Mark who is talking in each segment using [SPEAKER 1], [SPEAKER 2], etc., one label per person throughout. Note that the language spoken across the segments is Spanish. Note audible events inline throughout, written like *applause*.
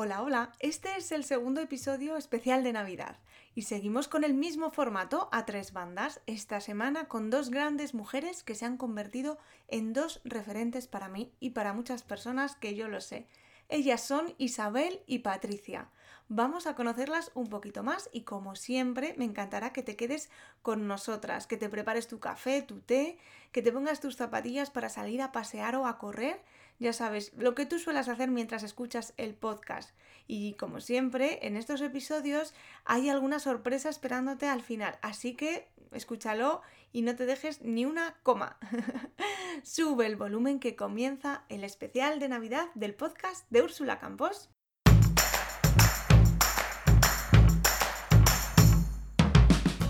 [SPEAKER 1] Hola, hola, este es el segundo episodio especial de Navidad y seguimos con el mismo formato a tres bandas, esta semana con dos grandes mujeres que se han convertido en dos referentes para mí y para muchas personas que yo lo sé. Ellas son Isabel y Patricia. Vamos a conocerlas un poquito más y como siempre me encantará que te quedes con nosotras, que te prepares tu café, tu té, que te pongas tus zapatillas para salir a pasear o a correr ya sabes, lo que tú suelas hacer mientras escuchas el podcast. Y como siempre, en estos episodios hay alguna sorpresa esperándote al final, así que escúchalo y no te dejes ni una coma. *laughs* Sube el volumen que comienza el especial de Navidad del podcast de Úrsula Campos.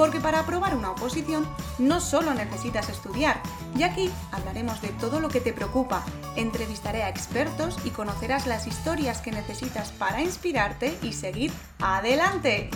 [SPEAKER 1] Porque para aprobar una oposición no solo necesitas estudiar, y aquí hablaremos de todo lo que te preocupa, entrevistaré a expertos y conocerás las historias que necesitas para inspirarte y seguir adelante.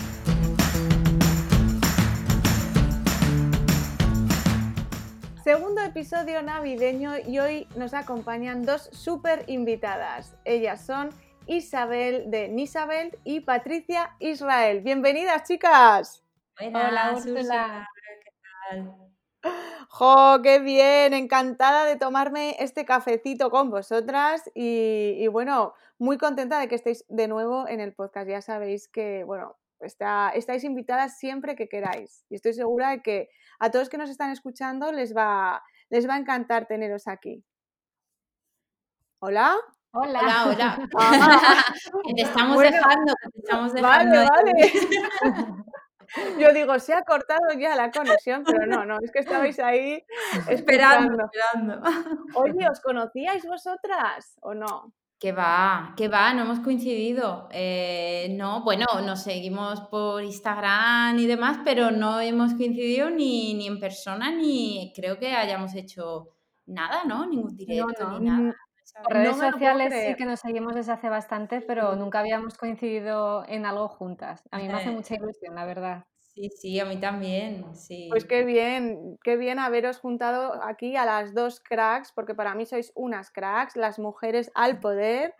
[SPEAKER 1] Segundo episodio navideño y hoy nos acompañan dos súper invitadas. Ellas son Isabel de Nisabel y Patricia Israel. Bienvenidas, chicas.
[SPEAKER 2] Hola, Úrsula. ¿Qué tal?
[SPEAKER 1] ¡Jo, qué bien! Encantada de tomarme este cafecito con vosotras y, bueno, muy contenta de que estéis de nuevo en el podcast. Ya sabéis que, bueno, está, estáis invitadas siempre que queráis y estoy segura de que a todos que nos están escuchando les va, les va a encantar teneros aquí. ¿Hola?
[SPEAKER 2] Hola, hola. hola. *laughs* te estamos dejando, te estamos dejando.
[SPEAKER 1] Vale, vale. *laughs* Yo digo, se ha cortado ya la conexión, pero no, no, es que estabais ahí
[SPEAKER 2] esperando. esperando.
[SPEAKER 1] Oye, ¿os conocíais vosotras o no?
[SPEAKER 2] Que va, que va, no hemos coincidido. Eh, no, bueno, nos seguimos por Instagram y demás, pero no hemos coincidido ni, ni en persona, ni creo que hayamos hecho nada, ¿no? Ningún directo ni nada.
[SPEAKER 3] Por redes sociales sí que nos seguimos desde hace bastante, pero nunca habíamos coincidido en algo juntas. A mí me hace *laughs* mucha ilusión, la verdad.
[SPEAKER 2] Sí, sí, a mí también, sí.
[SPEAKER 1] Pues qué bien, qué bien haberos juntado aquí a las dos cracks, porque para mí sois unas cracks, las mujeres al poder.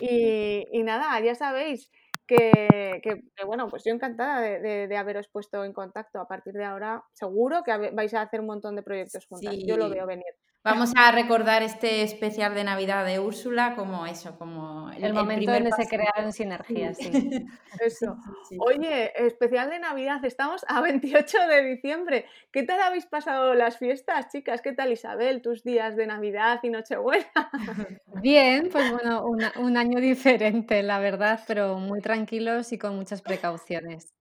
[SPEAKER 1] Y, nada, ya sabéis que, bueno, pues yo encantada de, haberos puesto en contacto. A partir de ahora, seguro que vais a hacer un montón de proyectos juntas. Yo lo veo venir.
[SPEAKER 2] Vamos a recordar este especial de Navidad de Úrsula como eso, como
[SPEAKER 3] el, momento donde se crearon sinergias. Sí. *laughs* *laughs*
[SPEAKER 1] Eso. Oye, especial de Navidad, estamos a *laughs* 28 de diciembre. ¿Qué tal habéis pasado las fiestas, chicas? ¿Qué tal Isabel, tus días de Navidad y Nochebuena?
[SPEAKER 3] Bien, pues bueno, un año diferente, la verdad, pero muy tranquilos y con muchas precauciones.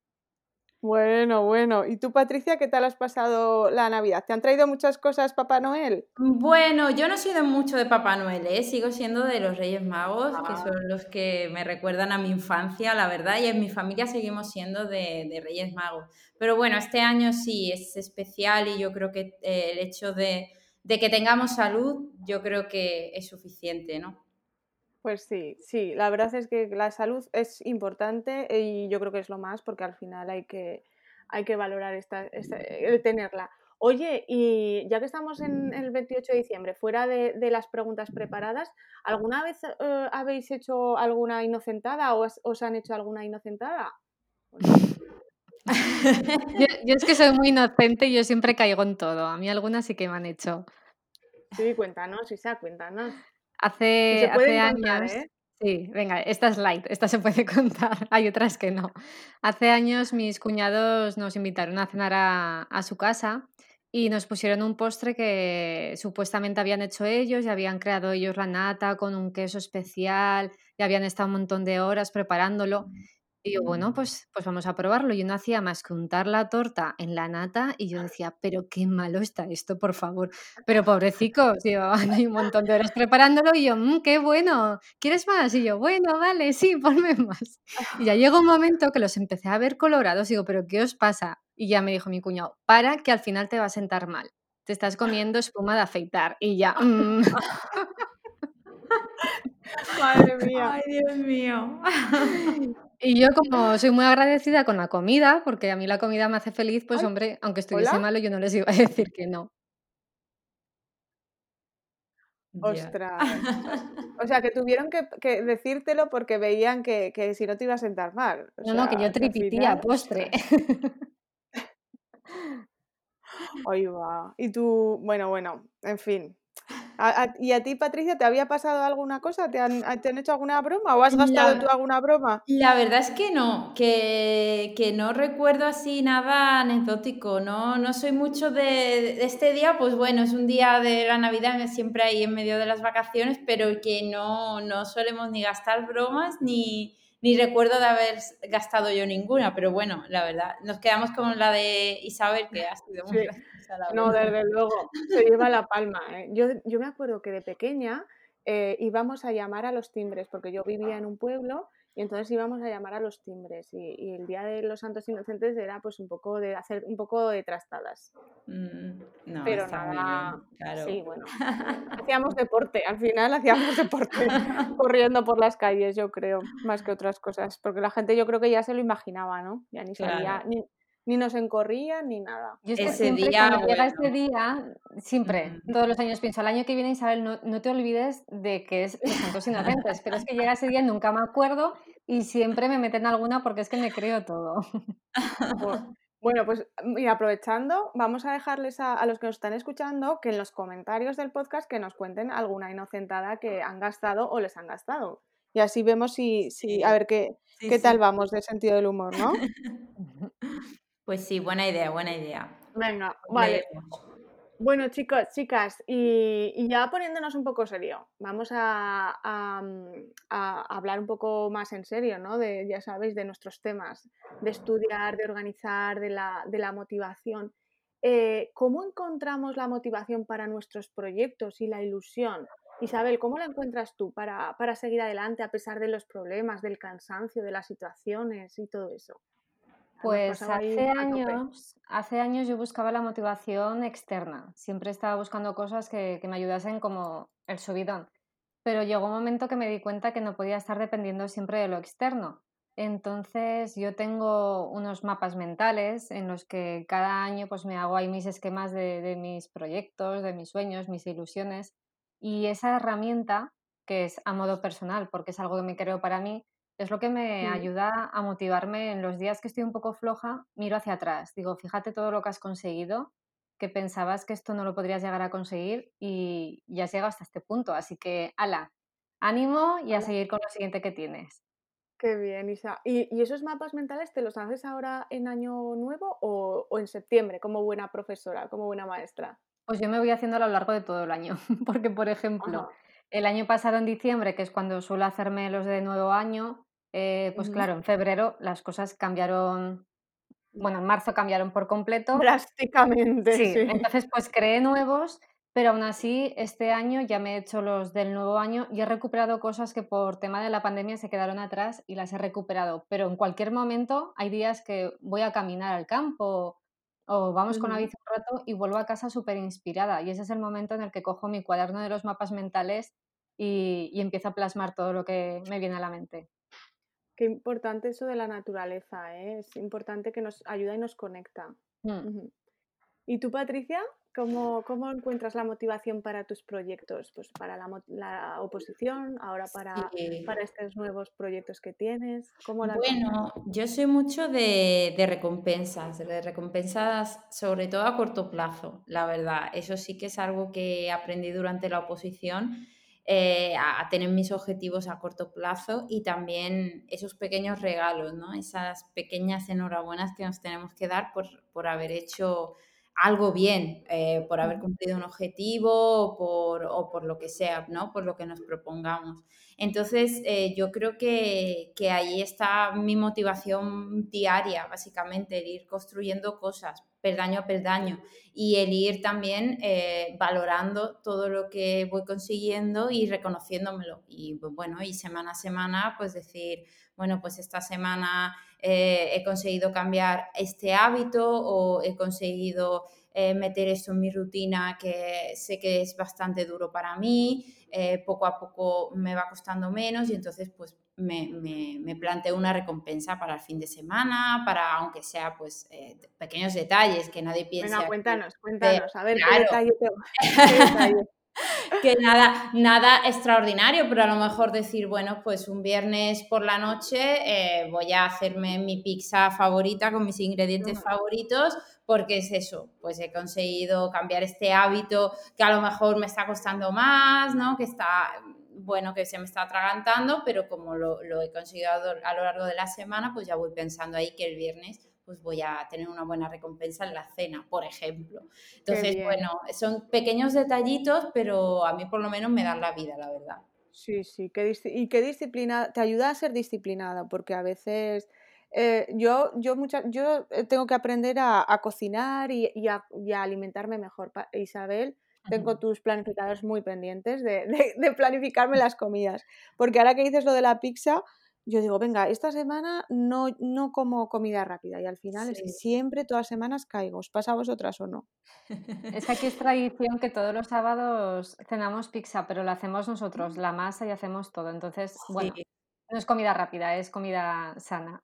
[SPEAKER 1] Bueno, bueno. ¿Y tú, Patricia, qué tal has pasado la Navidad? ¿Te han traído muchas cosas Papá Noel?
[SPEAKER 2] Bueno, yo no soy de mucho de Papá Noel, ¿eh? sigo siendo de los Reyes Magos, que ah. son los que me recuerdan a mi infancia, la verdad, y en mi familia seguimos siendo de, Reyes Magos. Pero bueno, este año sí es especial y yo creo que eh, el hecho de, de que tengamos salud, yo creo que es suficiente, ¿no?
[SPEAKER 1] Pues sí, sí, la verdad es que la salud es importante y yo creo que es lo más porque al final hay que, hay que valorar esta, el tenerla. Oye, y ya que estamos en el 28 de diciembre, fuera de, las preguntas preparadas, ¿alguna vez eh, habéis hecho alguna inocentada o os, han hecho alguna inocentada? *laughs*
[SPEAKER 3] yo, es que soy muy inocente y yo siempre caigo en todo. A mí algunas sí que me han hecho.
[SPEAKER 1] Sí, cuéntanos, Isa, cuéntanos.
[SPEAKER 3] Hace, hace años. ¿eh? Sí, venga, esta es light, esta se puede *laughs* contar, hay otras que no. Hace años mis cuñados nos invitaron a cenar a, su casa y nos pusieron un postre que supuestamente habían hecho ellos y habían creado ellos la nata con un queso especial y habían estado un montón de horas preparándolo. Y yo, bueno, pues, pues vamos a probarlo. Yo no hacía más que untar la torta en la nata y yo decía, pero qué malo está esto, por favor. Pero pobrecito, *laughs* llevaban ahí un montón de horas preparándolo y yo, mmm, qué bueno, ¿quieres más? Y yo, bueno, vale, sí, *laughs* ponme más. Y ya *laughs* llegó un momento que los empecé a ver colorados y digo, pero ¿qué os pasa? Y ya me dijo mi cuñado, para que al final te va a sentar mal te estás comiendo espuma de afeitar y ya. Mm.
[SPEAKER 1] Madre mía.
[SPEAKER 2] Ay, Dios mío.
[SPEAKER 3] Y yo como soy muy agradecida con la comida, porque a mí la comida me hace feliz, pues hombre, aunque estuviese malo, yo no les iba a decir que no.
[SPEAKER 1] Ostras. O sea, que tuvieron que, decírtelo porque veían que, si no te iba a sentar mal.
[SPEAKER 3] no, no, que yo tripitía postre. *laughs*
[SPEAKER 1] Hoy va. Y tú, bueno, bueno, en fin. ¿Y a ti, Patricia, te había pasado alguna cosa? ¿Te han, hecho alguna broma o has gastado tú alguna broma?
[SPEAKER 2] La verdad es que no, que, no recuerdo así nada anecdótico, ¿no? No soy mucho de, este día, pues bueno, es un día de la Navidad, siempre ahí en medio de las vacaciones, pero que no, no solemos ni gastar bromas ni, ni recuerdo de haber gastado yo ninguna, pero bueno, la verdad, nos quedamos con la de Isabel, que ha sido muy
[SPEAKER 1] No, desde luego, se lleva la palma. ¿eh? Yo, yo me acuerdo que de pequeña eh, íbamos a llamar a los timbres, porque yo vivía en un pueblo y entonces íbamos a llamar a los timbres y, el día de los santos inocentes era pues un poco de hacer un poco de trastadas.
[SPEAKER 2] Mm, no,
[SPEAKER 1] pero nada, claro. sí, bueno, *laughs* hacíamos deporte, al final hacíamos deporte corriendo por las calles, yo creo, más que otras cosas, porque la gente yo creo que ya se lo imaginaba, ¿no? Ya ni sabía, ni, ni nos encorría ni nada.
[SPEAKER 3] Yo ese día, cuando llega ese día, siempre, todos los años pienso, el año que viene, Isabel, no, no te olvides de que es los santos inocentes, pero es que llega ese día, nunca me acuerdo y siempre me meten alguna porque es que me creo todo.
[SPEAKER 1] Bueno, pues mira, aprovechando, vamos a dejarles a, los que nos están escuchando que en los comentarios del podcast que nos cuenten alguna inocentada que han gastado o les han gastado. Y así vemos si, si a ver qué, qué tal vamos de sentido del humor, ¿no? *laughs*
[SPEAKER 2] Pues sí, buena idea, buena idea.
[SPEAKER 1] Venga, vale. Bueno, chicos, chicas, y, ya poniéndonos un poco serio, vamos a, hablar un poco más en serio, ¿no? De, ya sabéis, de nuestros temas, de estudiar, de organizar, de la, motivación. Eh, ¿Cómo encontramos la motivación para nuestros proyectos y la ilusión? Isabel, ¿cómo la encuentras tú para, para seguir adelante a pesar de los problemas, del cansancio, de las situaciones y todo eso?
[SPEAKER 3] Pues hace años, hace años yo buscaba la motivación externa. Siempre estaba buscando cosas que, me ayudasen como el subidón. Pero llegó un momento que me di cuenta que no podía estar dependiendo siempre de lo externo. Entonces yo tengo unos mapas mentales en los que cada año pues me hago ahí mis esquemas de, de mis proyectos, de mis sueños, mis ilusiones. Y esa herramienta, que es a modo personal, porque es algo que me creo para mí, es lo que me ayuda a motivarme en los días que estoy un poco floja, miro hacia atrás, digo, fíjate todo lo que has conseguido, que pensabas que esto no lo podrías llegar a conseguir y ya has llegado hasta este punto, así que, ala, ánimo y a seguir con lo siguiente que tienes.
[SPEAKER 1] Qué bien, Isa. ¿Y, esos mapas mentales te los haces ahora en año nuevo o, en septiembre como buena profesora, como buena maestra?
[SPEAKER 3] Pues yo me voy haciendo a lo largo de todo el año, *laughs* porque por ejemplo, el año pasado en diciembre, que es cuando suelo hacerme los de nuevo año, eh, pues claro, en febrero las cosas cambiaron, bueno, en marzo cambiaron por completo.
[SPEAKER 1] Drásticamente.
[SPEAKER 3] Sí, entonces pues creé nuevos, pero aún así este año ya me he hecho los del nuevo año y he recuperado cosas que por tema de la pandemia se quedaron atrás y las he recuperado. Pero en cualquier momento hay días que voy a caminar al campo o vamos con la bici un rato y vuelvo a casa súper inspirada. Y ese es el momento en el que cojo mi cuaderno de los mapas mentales y, y empiezo a plasmar todo lo que me viene a la mente.
[SPEAKER 1] Qué importante eso de la naturaleza, ¿eh? es importante que nos ayuda y nos conecta. Mm. ¿Y tú, Patricia, cómo, cómo, encuentras la motivación para tus proyectos? Pues para la, oposición, ahora para, para, estos nuevos proyectos que tienes. ¿Cómo
[SPEAKER 2] bueno, yo soy mucho de, de, recompensas, de recompensas sobre todo a corto plazo, la verdad. Eso sí que es algo que aprendí durante la oposición eh, a, tener mis objetivos a corto plazo y también esos pequeños regalos, ¿no? esas pequeñas enhorabuenas que nos tenemos que dar por, por haber hecho algo bien, eh, por haber cumplido un objetivo o por, o por, lo que sea, ¿no? por lo que nos propongamos. Entonces, eh, yo creo que, que, ahí está mi motivación diaria, básicamente, el ir construyendo cosas peldaño a peldaño y el ir también eh, valorando todo lo que voy consiguiendo y reconociéndomelo. Y bueno, y semana a semana, pues decir, bueno, pues esta semana eh, he conseguido cambiar este hábito o he conseguido eh, meter esto en mi rutina que sé que es bastante duro para mí, poco a poco me va costando menos y entonces pues me, me, planteo una recompensa para el fin de semana, para aunque sea pues eh, pequeños detalles que nadie piense.
[SPEAKER 1] Venga, cuéntanos, cuéntanos, a ver *laughs* qué detalle
[SPEAKER 2] que nada, nada extraordinario, pero a lo mejor decir, bueno, pues un viernes por la noche eh, voy a hacerme mi pizza favorita con mis ingredientes favoritos, porque es eso, pues he conseguido cambiar este hábito que a lo mejor me está costando más, ¿no? Que está, bueno, que se me está atragantando, pero como lo, lo he conseguido a lo largo de la semana, pues ya voy pensando ahí que el viernes pues voy a tener una buena recompensa en la cena, por ejemplo. Entonces, bueno, son pequeños detallitos, pero a mí por lo menos me dan la vida, la verdad.
[SPEAKER 1] Sí, sí, y qué disciplina, te ayuda a ser disciplinada, porque a veces eh, yo, yo, yo eh, tengo que aprender a, cocinar y, a, alimentarme mejor. Isabel, tengo tus planificadores muy pendientes de, de, planificarme las comidas, porque ahora que dices lo de la pizza, yo digo, venga, esta semana no, no como comida rápida y al final es que siempre, todas las semanas caigo. ¿Os pasa a vosotras o no?
[SPEAKER 3] Es que aquí es tradición que todos los sábados cenamos pizza, pero la hacemos nosotros, la masa y hacemos todo. Entonces, bueno, no es comida rápida, es comida sana.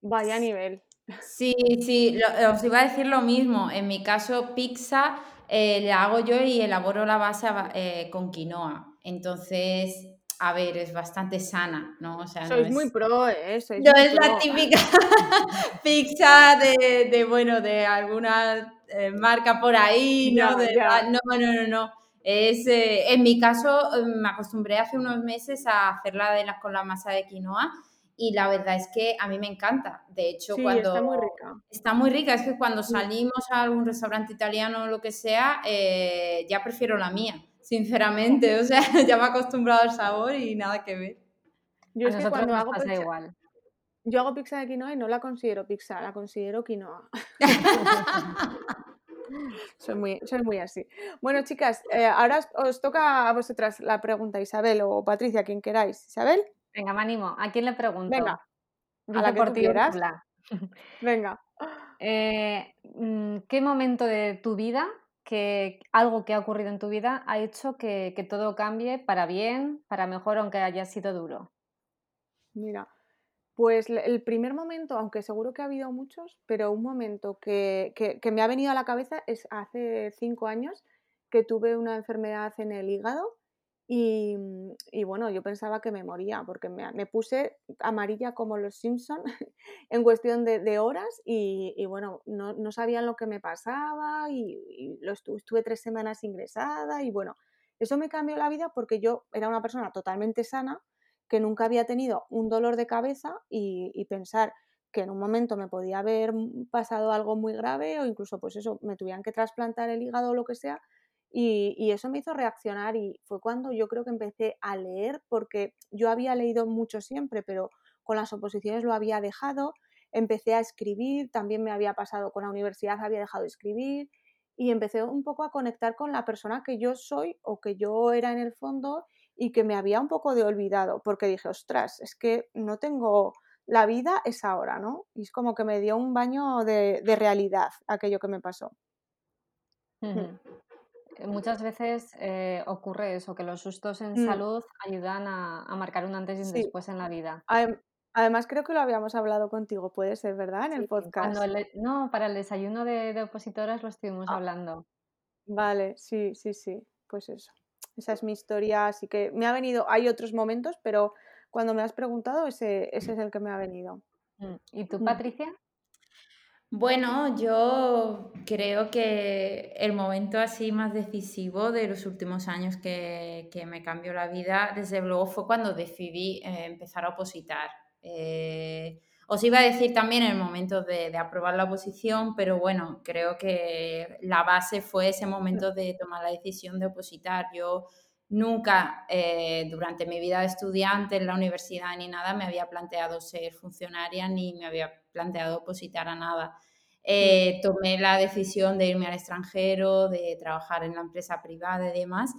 [SPEAKER 1] Vaya nivel.
[SPEAKER 2] Sí, sí, os iba a decir lo mismo. En mi caso, pizza eh, la hago yo y elaboro la base eh, con quinoa. Entonces, a ver, es bastante sana, ¿no? O
[SPEAKER 1] sea, Sois muy pro, ¿eh?
[SPEAKER 2] no es la típica *laughs* pizza de, bueno, de alguna eh, marca por ahí, ¿no? no, no, no, no. Es, eh, en mi caso, me acostumbré hace unos meses a hacerla de con la masa de quinoa y la verdad es que a mí me encanta. De hecho, cuando...
[SPEAKER 1] Está muy rica.
[SPEAKER 2] Está muy rica, es que cuando salimos a algún restaurante italiano o lo que sea, ya prefiero la mía sinceramente. *laughs* O sea, ya me he acostumbrado al sabor y nada que ver.
[SPEAKER 3] Yo es que cuando hago pizza, igual.
[SPEAKER 1] Yo hago pizza de quinoa y no la considero pizza, la considero quinoa. *laughs* soy, muy, soy muy así. Bueno, chicas, eh, ahora os, toca a vosotras la pregunta, Isabel o Patricia, quien queráis. ¿Isabel?
[SPEAKER 3] Venga, me animo. ¿A quién le pregunto?
[SPEAKER 1] Venga. A la que por. Venga. *laughs*
[SPEAKER 3] Eh, mm, ¿Qué momento de tu vida que algo que ha ocurrido en tu vida ha hecho que, todo cambie para bien, para mejor, aunque haya sido duro?
[SPEAKER 1] Mira, pues el primer momento, aunque seguro que ha habido muchos, pero un momento que, que, me ha venido a la cabeza es hace cinco años que tuve una enfermedad en el hígado Mm, y, bueno, yo pensaba que me moría porque me, puse amarilla como los Simpson *laughs* en cuestión de, horas y, bueno, no, sabían lo que me pasaba y, lo estuve, tres semanas ingresada y bueno, eso me cambió la vida porque yo era una persona totalmente sana que nunca había tenido un dolor de cabeza y, pensar que en un momento me podía haber mm, pasado algo muy grave o incluso pues eso, me tuvieran que trasplantar el hígado o lo que sea, y, eso me hizo reaccionar y fue cuando yo creo que empecé a leer, porque yo había leído mucho siempre, pero con las oposiciones lo había dejado, empecé a escribir, también me había pasado con la universidad, había dejado de escribir y empecé un poco a conectar con la persona que yo soy o que yo era en el fondo y que me había un poco de olvidado, porque dije, ostras, es que no tengo, la vida es ahora, ¿no? Y es como que me dio un baño de, realidad aquello que me pasó.
[SPEAKER 3] Eh, muchas veces eh, ocurre eso, que los sustos en mm. salud ayudan a, marcar un antes y un después en la vida.
[SPEAKER 1] Además, creo que lo habíamos hablado contigo, puede ser, ¿verdad? En el podcast.
[SPEAKER 3] no, para el desayuno de, opositoras lo estuvimos ah. hablando.
[SPEAKER 1] Vale, sí, sí, sí. Pues eso. Esa es mi historia, así que me ha venido, hay otros momentos, pero cuando me has preguntado, ese, ese es el que me ha venido.
[SPEAKER 3] Mm, ¿Y tú, mm. Patricia?
[SPEAKER 2] Bueno, yo creo que el momento así más decisivo de los últimos años que, me cambió la vida, desde luego fue cuando decidí eh, empezar a opositar. Eh, os iba a decir también el momento de, aprobar la oposición, pero bueno, creo que la base fue ese momento de tomar la decisión de opositar. Yo nunca eh, durante mi vida de estudiante en la universidad ni nada me había planteado ser funcionaria ni me había planteado opositar a nada. Eh, tomé la decisión de irme al extranjero, de trabajar en la empresa privada y demás.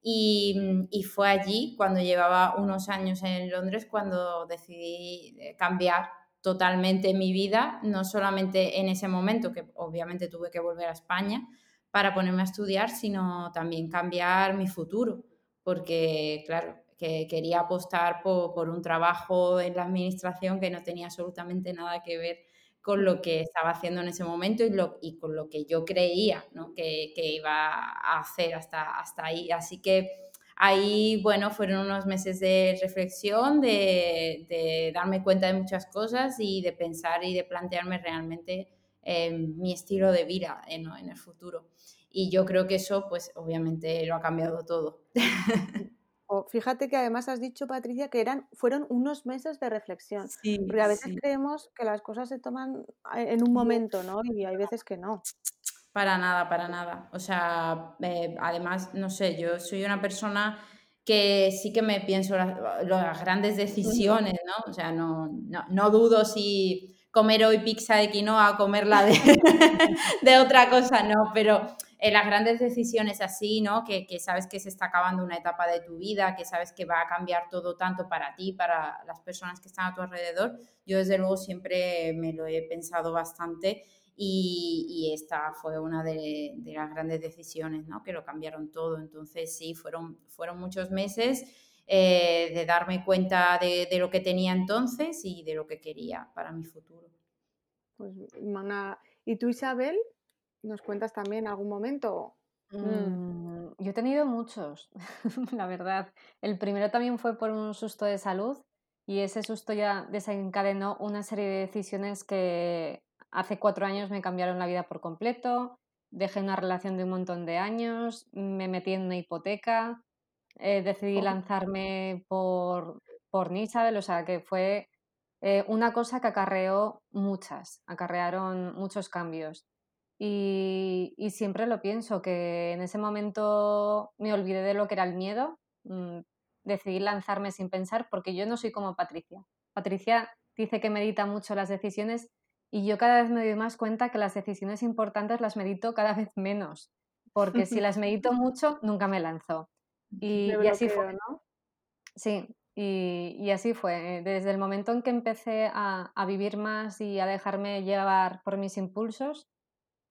[SPEAKER 2] Y, y, fue allí, cuando llevaba unos años en Londres, cuando decidí eh, cambiar totalmente mi vida, no solamente en ese momento, que obviamente tuve que volver a España para ponerme a estudiar, sino también cambiar mi futuro, porque claro, que quería apostar por, un trabajo en la administración que no tenía absolutamente nada que ver con lo que estaba haciendo en ese momento y, lo, y con lo que yo creía que, que, iba a hacer hasta, hasta ahí. Así que Ahí, bueno, fueron unos meses de reflexión, de, darme cuenta de muchas cosas y de pensar y de plantearme realmente em, mi estilo de vida en, el futuro. Y yo creo que eso, pues obviamente lo ha cambiado todo. *laughs*
[SPEAKER 1] fíjate que además has dicho, Patricia, que eran, fueron unos meses de reflexión. Sí, porque a veces creemos que las cosas se toman eh, en un momento, ¿no? Y hay veces que no.
[SPEAKER 2] Para nada, para nada. O sea, eh, además, no sé, yo soy una persona que sí que me pienso las, las grandes decisiones, ¿no? O sea, no, no, dudo si comer hoy pizza de quinoa o comerla de, *laughs* de otra cosa, no, pero en las grandes decisiones así, ¿no? Que, que, sabes que se está acabando una etapa de tu vida, que sabes que va a cambiar todo tanto para ti, para las personas que están a tu alrededor, yo desde luego siempre me lo he pensado bastante y, esta fue una de, las grandes decisiones ¿no? que lo cambiaron todo. Entonces sí, fueron, fueron muchos meses eh, de darme cuenta de, lo que tenía entonces y de lo que quería para mi futuro.
[SPEAKER 1] Pues, ¿Y tú, Isabel? ¿Nos cuentas también algún momento?
[SPEAKER 3] Mm. Mm, yo he tenido muchos, *laughs* la verdad. El primero también fue por un susto de salud y ese susto ya desencadenó una serie de decisiones que Hace cuatro años me cambiaron la vida por completo, dejé una relación de un montón de años, me metí en una hipoteca, eh, decidí oh. lanzarme por, por Nisabel, o sea que fue eh, una cosa que acarreó muchas, acarrearon muchos cambios. Y, siempre lo pienso, que en ese momento me olvidé de lo que era el miedo, mm, decidí lanzarme sin pensar porque yo no soy como Patricia. Patricia dice que medita mucho las decisiones y yo cada vez me doy más cuenta que las decisiones importantes las medito cada vez menos, porque si *laughs* las medito mucho, nunca me lanzo. Y, así fue, ¿no? Sí, y, así fue. Desde el momento en que empecé a, a, vivir más y a dejarme llevar por mis impulsos,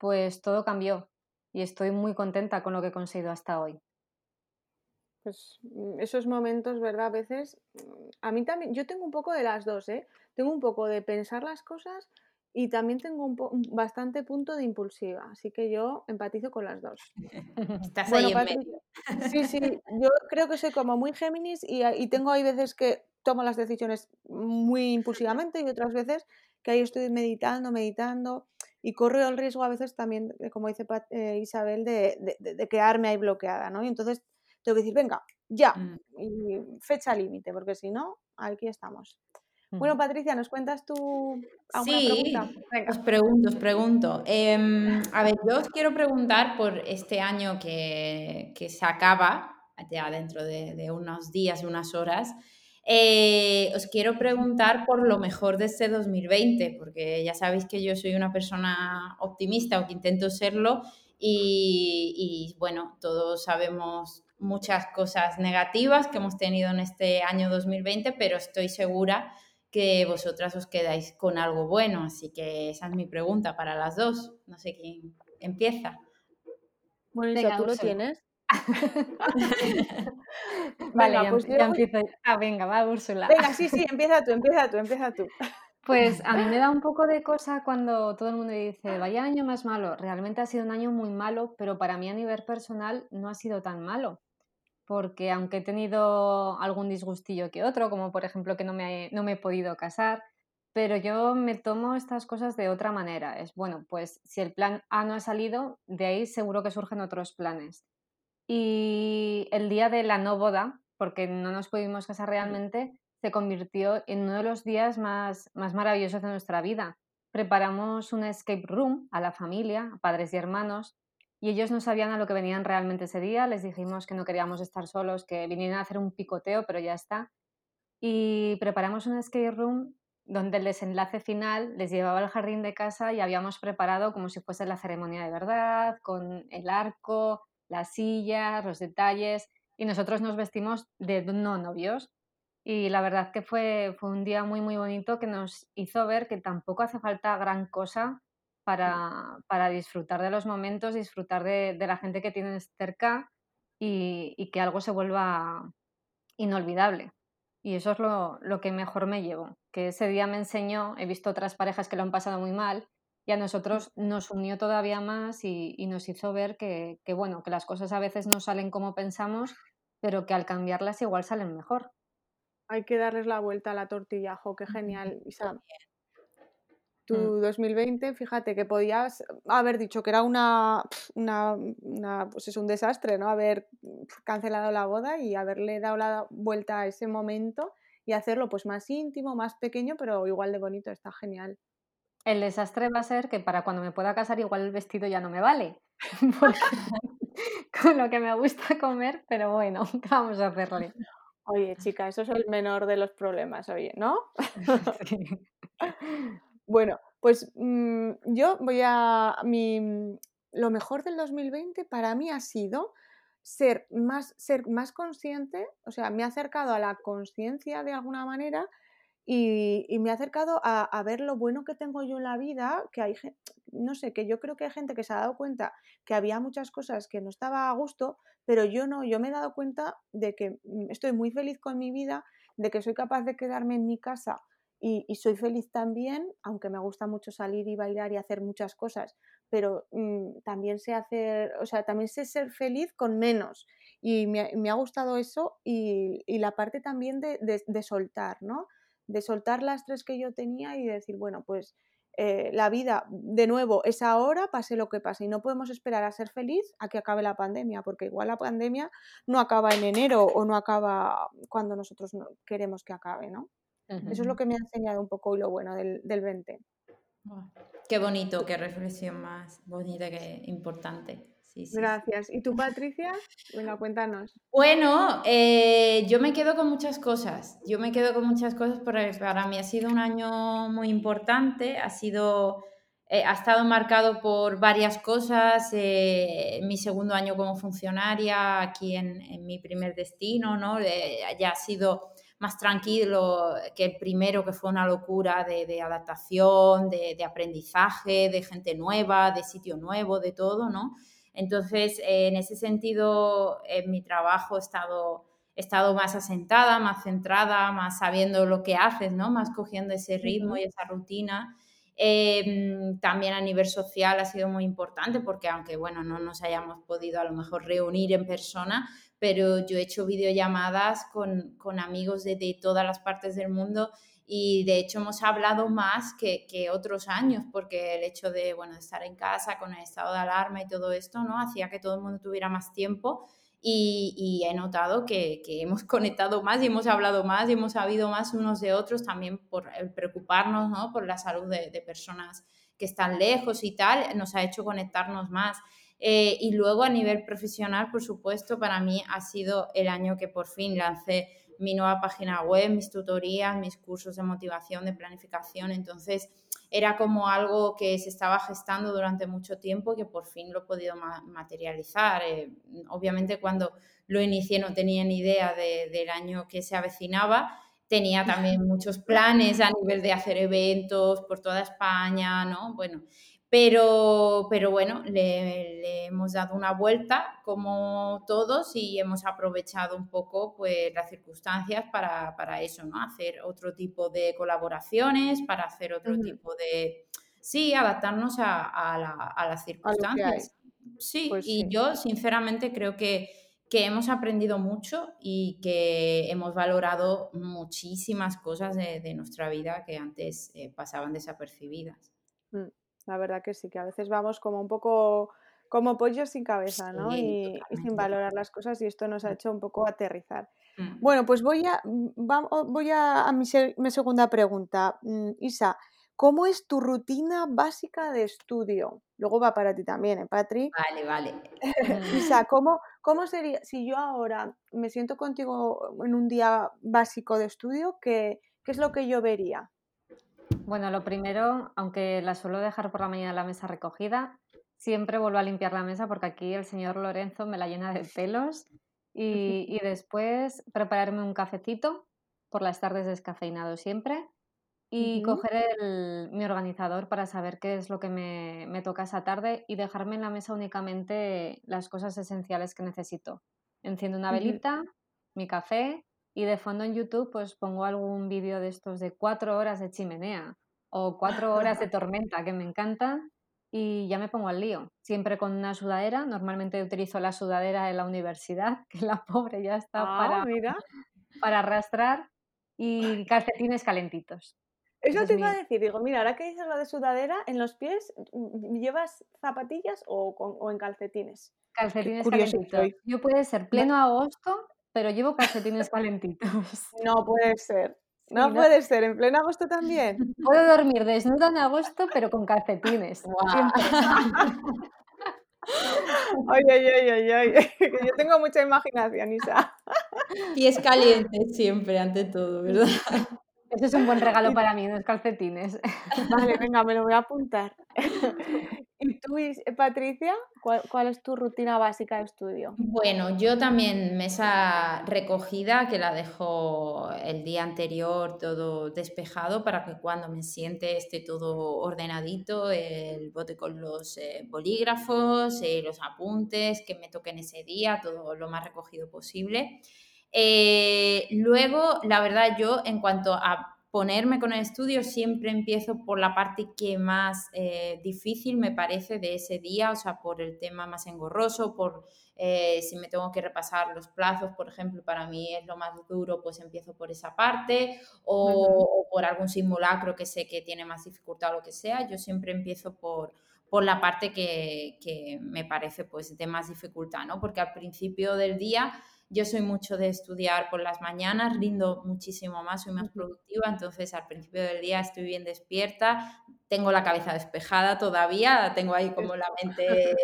[SPEAKER 3] pues todo cambió y estoy muy contenta con lo que he conseguido hasta hoy.
[SPEAKER 1] Pues mm, esos momentos, ¿verdad? A veces, mm, a mí también, yo tengo un poco de las dos, ¿eh? Tengo un poco de pensar las cosas y también tengo un, bastante punto de impulsiva, así que yo empatizo con las dos. *laughs*
[SPEAKER 2] Estás ahí en medio.
[SPEAKER 1] Sí, sí, yo creo que soy como muy Géminis y, y tengo hay veces que tomo las decisiones muy impulsivamente y otras veces que ahí estoy meditando, meditando y corro el riesgo a veces también, eh, como dice eh, Isabel, de, de, quedarme ahí bloqueada, ¿no? Y entonces tengo que decir, venga, ya, mm. y fecha límite, porque si no, aquí estamos. Bueno, Patricia, ¿nos cuentas tú alguna sí, pregunta?
[SPEAKER 2] Os pregunto, os pregunto. Em, a ver, yo os quiero preguntar por este año que, se acaba, ya dentro de, unos días, unas horas. Eh, os quiero preguntar por lo mejor de este 2020, porque ya sabéis que yo soy una persona optimista o que intento serlo y, y bueno, todos sabemos muchas cosas negativas que hemos tenido en este año 2020, pero estoy segura que vosotras os quedáis con algo bueno. Así que esa es mi pregunta para las dos. No sé quién empieza.
[SPEAKER 1] Bueno, venga, ¿tú lo tienes? *laughs*
[SPEAKER 3] vale, ya, pues empiezo. Ah, venga, va, Úrsula.
[SPEAKER 1] Venga, sí, sí, empieza tú, empieza tú, empieza tú.
[SPEAKER 3] Pues a mí me da un poco de cosa cuando todo el mundo dice, vaya año más malo. Realmente ha sido un año muy malo, pero para mí a nivel personal no ha sido tan malo porque aunque he tenido algún disgustillo que otro, como por ejemplo que no me, no me he podido casar, pero yo me tomo estas cosas de otra manera. Es bueno, pues si el plan A no ha salido, de ahí seguro que surgen otros planes. Y el día de la no boda, porque no nos pudimos casar realmente, se convirtió en uno de los días más, más maravillosos de nuestra vida. Preparamos una escape room a la familia, a padres y hermanos, y ellos no sabían a lo que venían realmente ese día. Les dijimos que no queríamos estar solos, que vinieran a hacer un picoteo, pero ya está. Y preparamos un skate room donde el desenlace final les llevaba al jardín de casa y habíamos preparado como si fuese la ceremonia de verdad, con el arco, las sillas, los detalles. Y nosotros nos vestimos de no novios. Y la verdad que fue, fue un día muy, muy bonito que nos hizo ver que tampoco hace falta gran cosa para, para disfrutar de los momentos, disfrutar de, de la gente que tienes cerca y, y, que algo se vuelva inolvidable. Y eso es lo, lo, que mejor me llevo, que ese día me enseñó, he visto otras parejas que lo han pasado muy mal y a nosotros nos unió todavía más y, y nos hizo ver que, que, bueno, que las cosas a veces no salen como pensamos, pero que al cambiarlas igual salen mejor.
[SPEAKER 1] Hay que darles la vuelta a la tortilla, jo, qué genial, Isa. Tu 2020, mm. fíjate que podías haber dicho que era una, una, una, pues es un desastre, ¿no? Haber cancelado la boda y haberle dado la vuelta a ese momento y hacerlo pues más íntimo, más pequeño, pero igual de bonito, está genial.
[SPEAKER 3] El desastre va a ser que para cuando me pueda casar igual el vestido ya no me vale. *laughs* con lo que me gusta comer, pero bueno, *laughs* vamos a hacerle.
[SPEAKER 1] Oye, chica, eso es el menor de los problemas, oye, ¿no? *laughs* Bueno, pues mm, yo voy a. Mi, mm, lo mejor del 2020 para mí ha sido ser más, ser más consciente, o sea, me ha acercado a la conciencia de alguna manera y, me ha acercado a, ver lo bueno que tengo yo en la vida, que hay, no sé, que yo creo que hay gente que se ha dado cuenta que había muchas cosas que no estaba a gusto, pero yo no, yo me he dado cuenta de que mm, estoy muy feliz con mi vida, de que soy capaz de quedarme en mi casa y, soy feliz también, aunque me gusta mucho salir y bailar y hacer muchas cosas, pero mm, también sé hacer, o sea, también sé ser feliz con menos. Y me, ha gustado eso y, la parte también de, soltar, ¿no? De soltar las tres que yo tenía y decir, bueno, pues eh, la vida de nuevo es ahora, pase lo que pase, y no podemos esperar a ser feliz a que acabe la pandemia, porque igual la pandemia no acaba en enero o no acaba cuando nosotros queremos que acabe, ¿no? Eso es lo que me ha enseñado un poco y lo bueno del, del 20.
[SPEAKER 2] qué bonito, qué reflexión más bonita, qué importante. Sí,
[SPEAKER 1] sí, Gracias. ¿Y tú, Patricia? Venga, cuéntanos.
[SPEAKER 2] Bueno, eh, yo me quedo con muchas cosas. Yo me quedo con muchas cosas porque para mí ha sido un año muy importante. Ha sido, eh, ha estado marcado por varias cosas. Eh, mi segundo año como funcionaria aquí en, en mi primer destino, ¿no? ya ha sido más tranquilo que el primero, que fue una locura de, adaptación, de, aprendizaje, de gente nueva, de sitio nuevo, de todo, ¿no? Entonces, eh, en ese sentido, en mi trabajo he estado, estado más asentada, más centrada, más sabiendo lo que haces, ¿no? Más cogiendo ese ritmo y esa rutina. Em, también a nivel social ha sido muy importante porque aunque bueno no nos hayamos podido a lo mejor reunir en persona, pero yo he hecho videollamadas con, con amigos de, de, todas las partes del mundo y de hecho hemos hablado más que, que, otros años porque el hecho de, bueno, estar en casa con el estado de alarma y todo esto, ¿no? Hacía que todo el mundo tuviera más tiempo y, y he notado que, que, hemos *laughs* conectado más y hemos hablado más y hemos sabido más unos de otros también por preocuparnos, ¿no? Por la salud de, de personas que están lejos y tal, nos ha hecho conectarnos más. Eh, y luego a nivel profesional, por supuesto, para mí ha sido el año que por fin lancé mi nueva página web, mis tutorías, mis cursos de motivación, de planificación. Entonces, era como algo que se estaba gestando durante mucho tiempo y que por fin lo he podido materializar. Eh, obviamente, cuando lo inicié no tenía ni idea de, del año que se avecinaba. Tenía también muchos planes a nivel de hacer eventos por toda España, ¿no? Bueno, pero, pero bueno, le, hemos dado una vuelta como todos y hemos aprovechado un poco pues, las circunstancias para, para eso, ¿no? Hacer otro tipo de colaboraciones, para hacer otro tipo de... Sí, adaptarnos a, a, la, a las circunstancias. Sí, pues y yo sinceramente creo que, que hemos aprendido mucho y que hemos valorado muchísimas cosas de, de nuestra vida que antes eh, pasaban desapercibidas.
[SPEAKER 1] Mm. La verdad que sí, que a veces vamos como un poco como pollos sin cabeza, ¿no? y, sin valorar las cosas y esto nos ha mm. hecho un poco aterrizar. Mm. Bueno, pues voy a, mm, voy a, mi, segunda pregunta. Isa, ¿cómo es tu rutina básica de estudio? Luego va para ti también, ¿eh, Patri?
[SPEAKER 2] Vale, vale. *laughs*
[SPEAKER 1] Isa, ¿cómo, ¿cómo sería, si yo ahora me siento contigo en un día básico de estudio, qué, qué es lo que yo vería?
[SPEAKER 3] Bueno, lo primero, aunque la suelo dejar por la mañana la mesa recogida, siempre vuelvo a limpiar la mesa porque aquí el señor Lorenzo me la llena de pelos. Y, y después prepararme un cafecito por las tardes descafeinado siempre y coger mi organizador para saber qué es lo que me, me, toca esa tarde y dejarme en la mesa únicamente las cosas esenciales que necesito. Enciendo una velita, mi café y de fondo en YouTube pues pongo algún vídeo de estos de cuatro horas de chimenea o cuatro horas de *laughs* tormenta que me encantan y ya me pongo al lío. Siempre con una sudadera, normalmente utilizo la sudadera de la universidad, *laughs* que la pobre ya está
[SPEAKER 1] ah,
[SPEAKER 3] para,
[SPEAKER 1] mira.
[SPEAKER 3] para arrastrar y calcetines calentitos.
[SPEAKER 1] Eso te iba a decir, digo, mira, ahora que dices lo de sudadera, en los pies, mm, ¿llevas zapatillas o, en calcetines?
[SPEAKER 3] Calcetines calentitos. Yo puede ser pleno agosto, pero llevo calcetines calentitos. *laughs*
[SPEAKER 1] No puede ser. No, puede ser, en pleno agosto también. *laughs*
[SPEAKER 3] Puedo dormir desnuda en agosto, pero con calcetines.
[SPEAKER 1] Ay, ay, ay, ay, ay. Yo tengo mucha imaginación, Isa.
[SPEAKER 2] es caliente siempre, ante todo, ¿verdad? *laughs*
[SPEAKER 3] Ese es un buen regalo para mí, unos calcetines. *laughs*
[SPEAKER 1] Vale, venga, me lo voy a apuntar. *laughs* ¿Y tú, Patricia, ¿cuál, es tu rutina básica de estudio?
[SPEAKER 2] Bueno, yo también mesa recogida, que la dejo el día anterior todo despejado para que cuando me siente esté todo ordenadito, el bote con los eh, bolígrafos, eh, los apuntes que me toquen ese día, todo lo más recogido posible. Eh, luego, la verdad, yo en cuanto a ponerme con el estudio, siempre empiezo por la parte que más eh, difícil me parece de ese día, o sea, por el tema más engorroso, por eh, si me tengo que repasar los plazos, por ejemplo, para mí es lo más duro, pues empiezo por esa parte, o, por algún simulacro que sé que tiene más dificultad o lo que sea, yo siempre empiezo por, por la parte que, que me parece pues de más dificultad, ¿no? Porque al principio del día yo soy mucho de estudiar por las mañanas, rindo muchísimo más, soy más productiva, entonces al principio del día estoy bien despierta, tengo la cabeza despejada todavía, tengo ahí como la mente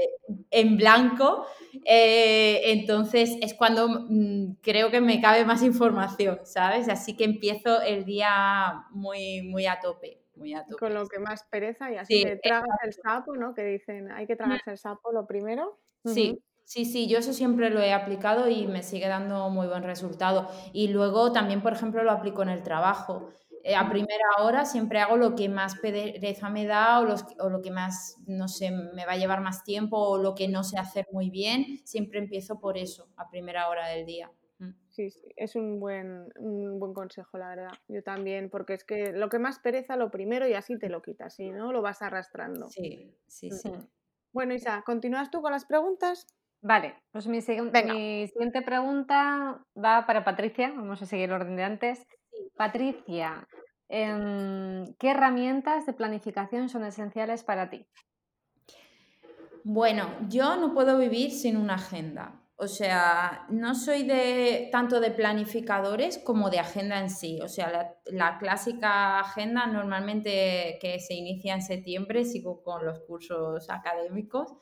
[SPEAKER 2] en blanco, eh, entonces es cuando mm, creo que me cabe más información, ¿sabes? Así que empiezo el día muy, muy a tope. Muy a tope.
[SPEAKER 1] Con lo que más pereza y así te tragas el sapo, ¿no? Que dicen, hay que tragarse el sapo lo primero.
[SPEAKER 2] Sí, Sí, sí, yo eso siempre lo he aplicado y me sigue dando muy buen resultado. Y luego también, por ejemplo, lo aplico en el trabajo. Eh, a primera hora siempre hago lo que más pereza me da o, o, lo que más, no sé, me va a llevar más tiempo o lo que no sé hacer muy bien. Siempre empiezo por eso, a primera hora del día.
[SPEAKER 1] Mm. Sí, sí, es un buen, un buen consejo, la verdad. Yo también, porque es que lo que más pereza, lo primero y así te lo quitas, si no, lo vas arrastrando.
[SPEAKER 2] Sí, sí, sí.
[SPEAKER 1] Bueno, Isa, ¿continúas tú con las preguntas?
[SPEAKER 3] Vale, pues mi, siguiente pregunta va para Patricia. Vamos a seguir el orden de antes. Patricia, em, ¿qué herramientas de planificación son esenciales para ti?
[SPEAKER 2] Bueno, yo no puedo vivir sin una agenda. O sea, no soy de tanto de planificadores como de agenda en sí. O sea, la, la, clásica agenda normalmente que se inicia en septiembre, sigo con los cursos académicos.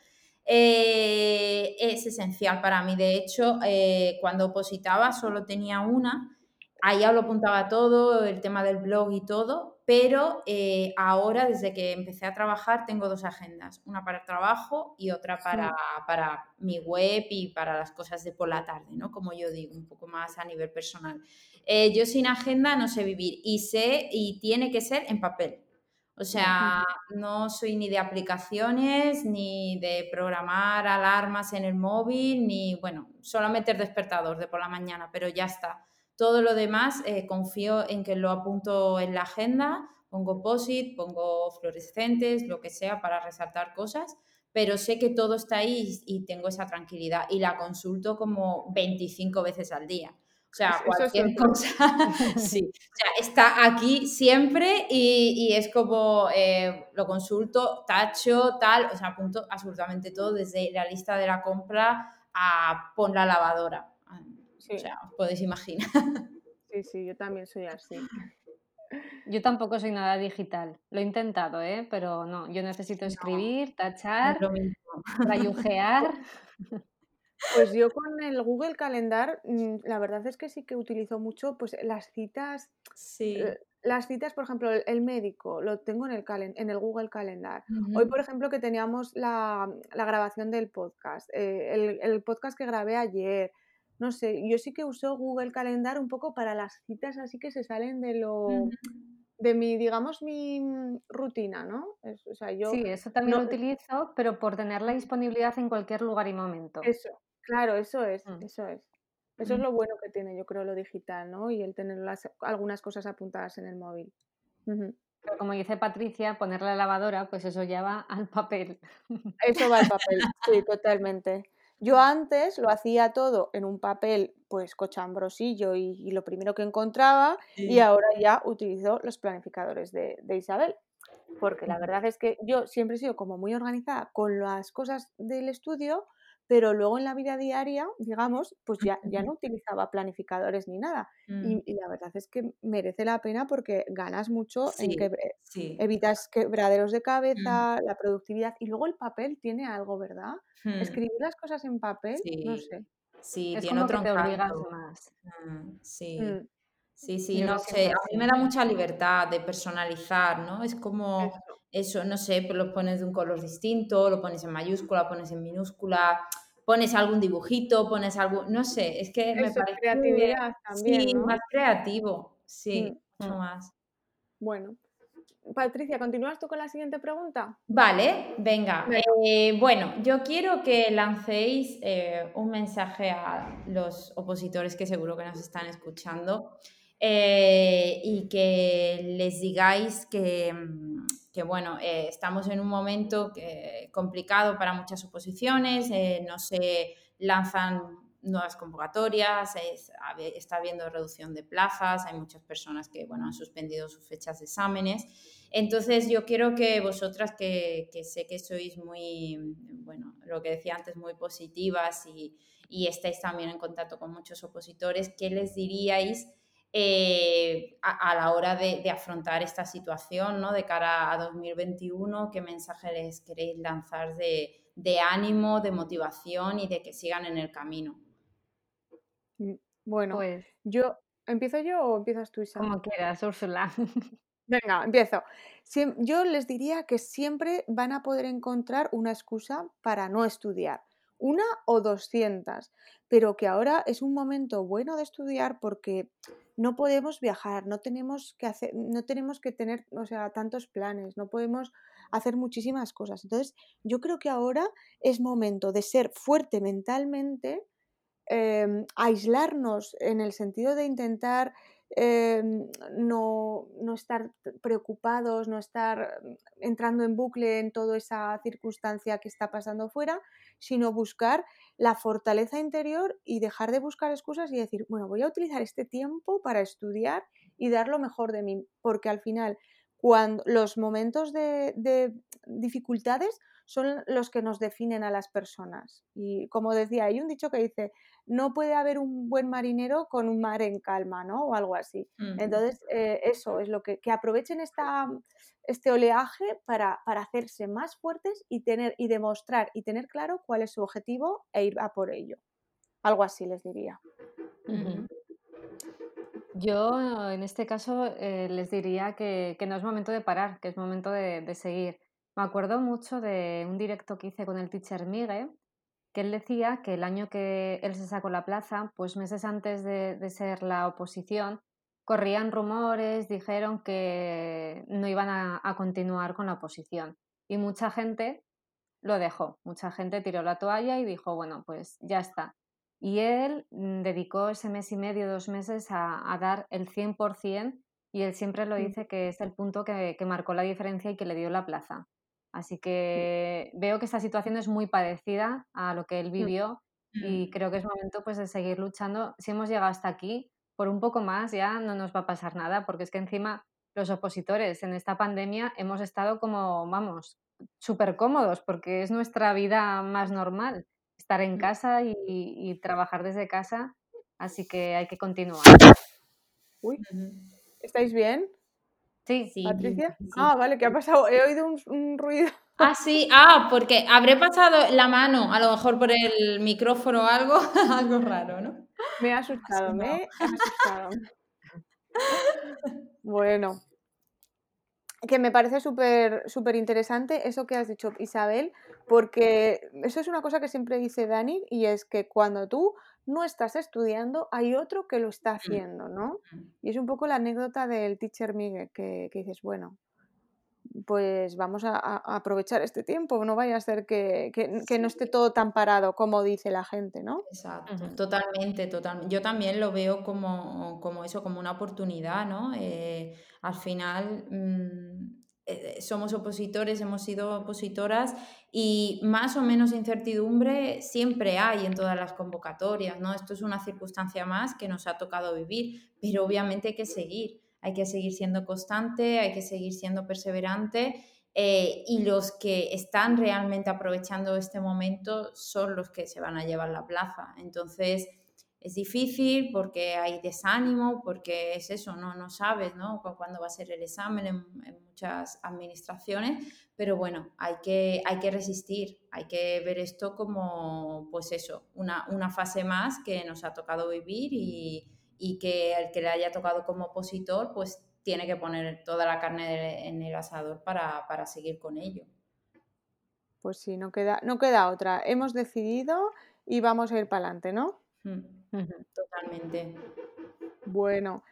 [SPEAKER 2] Eh, es esencial para mí. De hecho, eh, cuando opositaba solo tenía una, ahí ya lo apuntaba todo, el tema del blog y todo, pero eh, ahora, desde que empecé a trabajar, tengo dos agendas, una para el trabajo y otra para, para mi web y para las cosas de por la tarde, ¿no? Como yo digo, un poco más a nivel personal. yo sin agenda no sé vivir y sé y tiene que ser en papel. O sea, no soy ni de aplicaciones, ni de programar alarmas en el móvil, ni, bueno, solamente el despertador de por la mañana, pero ya está. Todo lo demás eh, confío en que lo apunto en la agenda, pongo posit, pongo fluorescentes, lo que sea para resaltar cosas, pero sé que todo está ahí y tengo esa tranquilidad y la consulto como 25 veces al día. O sea, cualquier cosa, *laughs* sí. O sea, está aquí siempre y, es como eh, lo consulto, tacho, tal, o sea, apunto absolutamente todo, desde la lista de la compra a pon la lavadora. O sea, os podéis imaginar.
[SPEAKER 1] Sí, sí, yo también soy así.
[SPEAKER 3] Yo tampoco soy nada digital. Lo he intentado, ¿eh? pero no. Yo necesito escribir, tachar, rayujear. *laughs*
[SPEAKER 1] Pues yo con el Google Calendar, mm, la verdad es que sí que utilizo mucho pues las citas.
[SPEAKER 2] Sí.
[SPEAKER 1] Eh, las citas, por ejemplo, el, médico, lo tengo en el, en el Google Calendar. Hoy, por ejemplo, que teníamos la, grabación del podcast, eh, el, podcast que grabé ayer, no sé, yo sí que uso Google Calendar un poco para las citas así que se salen de lo de mi, digamos, mi mm, rutina, ¿no?
[SPEAKER 3] o sea, yo sí, eso también lo utilizo, pero por tener la disponibilidad en cualquier lugar y momento.
[SPEAKER 1] Eso, claro, eso es, mm. eso es. Eso es mm. lo bueno que tiene, yo creo, lo digital, ¿no? Y el tener las, algunas cosas apuntadas en el móvil.
[SPEAKER 3] Pero como dice Patricia, poner la lavadora, pues eso ya va al papel.
[SPEAKER 1] Eso va al papel, *laughs* sí, totalmente. Yo antes lo hacía todo en un papel, pues cochambrosillo y, lo primero que encontraba, y ahora ya utilizo los planificadores de, de Isabel. Porque la verdad es que yo siempre he sido como muy organizada con las cosas del estudio, pero luego en la vida diaria, digamos, pues ya, ya no utilizaba planificadores ni nada. Mm. Y, la verdad es que merece la pena porque ganas mucho en que eh, evitas quebraderos de mm. cabeza, la productividad. Y luego el papel tiene algo, ¿verdad? Hmm. Escribir las cosas en papel, no sé.
[SPEAKER 2] Sí, es tiene otro que te obligas más. Mm, sí. Sí, sí, no sé, a mí me da mucha libertad de personalizar, ¿no? Es como eso, no sé, pues lo pones de un color distinto, lo pones en mayúscula, pones en minúscula, pones algún dibujito, pones algo, no sé, es que me parece
[SPEAKER 1] creatividad también,
[SPEAKER 2] sí, más creativo, sí, mm, mucho mm. más.
[SPEAKER 1] Bueno, Patricia, ¿continúas tú con la siguiente pregunta?
[SPEAKER 2] Vale, venga. Eh, bueno, yo quiero que lancéis eh, un mensaje a los opositores que seguro que nos están escuchando eh, y que les digáis que, mm, bueno, estamos en un momento complicado para muchas oposiciones, no se lanzan nuevas convocatorias, está habiendo reducción de plazas, hay muchas personas que bueno, han suspendido sus fechas de exámenes. Entonces yo quiero que vosotras, que, sé que sois muy, bueno, lo que decía antes, muy positivas y, estáis también en contacto con muchos opositores, ¿qué les diríais eh, a, la hora de, afrontar esta situación ¿no? de cara a 2021? ¿Qué mensaje les queréis lanzar de, de ánimo, de motivación y de que sigan en el camino?
[SPEAKER 1] Mm, bueno, pues yo, ¿empiezo yo o empiezas tú,
[SPEAKER 3] Isa? Como quieras, Úrsula. *laughs*
[SPEAKER 1] Venga, empiezo. yo les diría que siempre van a poder encontrar una excusa para no estudiar, una o doscientas, pero que ahora es un momento bueno de estudiar porque no podemos viajar, no tenemos que hacer, no tenemos que tener, o sea, tantos planes, no podemos hacer muchísimas cosas. Entonces, yo creo que ahora es momento de ser fuerte mentalmente, em, aislarnos en el sentido de intentar Em, no, no, estar preocupados, no estar entrando en bucle en toda esa circunstancia que está pasando fuera, sino buscar la fortaleza interior y dejar de buscar excusas y decir, bueno, voy a utilizar este tiempo para estudiar y dar lo mejor de mí, porque al final, cuando los momentos de, de dificultades son los que nos definen a las personas. Y como decía, hay un dicho que dice, no puede haber un buen marinero con un mar en calma, ¿no? O algo así. Entonces, eh, eso es lo que, que aprovechen esta, este oleaje para, hacerse más fuertes y, tener, y demostrar y tener claro cuál es su objetivo e ir a por ello. Algo así les diría.
[SPEAKER 3] Yo en este caso eh, les diría que, no es momento de parar, que es momento de, seguir. Me acuerdo mucho de un directo que hice con el teacher Miguel, que él decía que el año que él se sacó la plaza, pues meses antes de, ser la oposición, corrían rumores, dijeron que no iban a, continuar con la oposición. Y mucha gente lo dejó, mucha gente tiró la toalla y dijo, bueno, pues ya está. Y él mm, dedicó ese mes y medio, dos meses a, a dar el 100% y él siempre lo mm. dice que es el punto que, que marcó la diferencia y que le dio la plaza. Así que veo que esta situación es muy parecida a lo que él mm. vivió y creo que es momento pues de seguir luchando. Si hemos llegado hasta aquí, por un poco más ya no nos va a pasar nada, porque es que encima los opositores en esta pandemia hemos estado como, vamos, súper cómodos, porque es nuestra vida más normal, estar en casa y, trabajar desde casa, así que hay que continuar.
[SPEAKER 1] Uy, ¿estáis bien?
[SPEAKER 3] Sí, sí.
[SPEAKER 1] ¿Patricia? Ah, vale, ¿qué ha pasado? He oído un, ruido.
[SPEAKER 2] Ah, sí, ah, porque habré pasado la mano, a lo mejor por el micrófono o algo, *laughs* algo raro, ¿no?
[SPEAKER 1] Me ha asustado, me ha asustado. *laughs* bueno, que me parece súper súper interesante eso que has dicho, Isabel, porque eso es una cosa que siempre dice Dani y es que cuando tú no estás estudiando, hay otro que lo está mm. haciendo, ¿no? Mm. Y es un poco la anécdota del teacher Miguel, que, dices, bueno, pues vamos a, aprovechar este tiempo, no vaya a ser que, no esté todo tan parado como dice la gente, ¿no?
[SPEAKER 2] Exacto, totalmente, totalmente. Yo también lo veo como, como eso, como una oportunidad, ¿no? Eh, al final... Mm, eh, somos opositores, hemos sido opositoras y más o menos incertidumbre siempre hay en todas las convocatorias, ¿no? Esto es una circunstancia más que nos ha tocado vivir, pero obviamente hay que seguir, hay que seguir siendo constante, hay que seguir siendo perseverante eh, y los que están realmente aprovechando este momento son los que se van a llevar la plaza. Entonces, es difícil porque hay desánimo, porque es eso, no, no sabes ¿no? cuándo va a ser el examen en, muchas administraciones, pero bueno, hay que, hay que resistir, hay que ver esto como, pues eso, una, una fase más que nos ha tocado vivir y, y que el que le haya tocado como opositor, pues tiene que poner toda la carne en el asador para, para seguir con ello.
[SPEAKER 1] Pues sí, no queda, no queda otra. Hemos decidido y vamos a ir para adelante, ¿no?
[SPEAKER 2] Mm. Totalmente.
[SPEAKER 1] Bueno,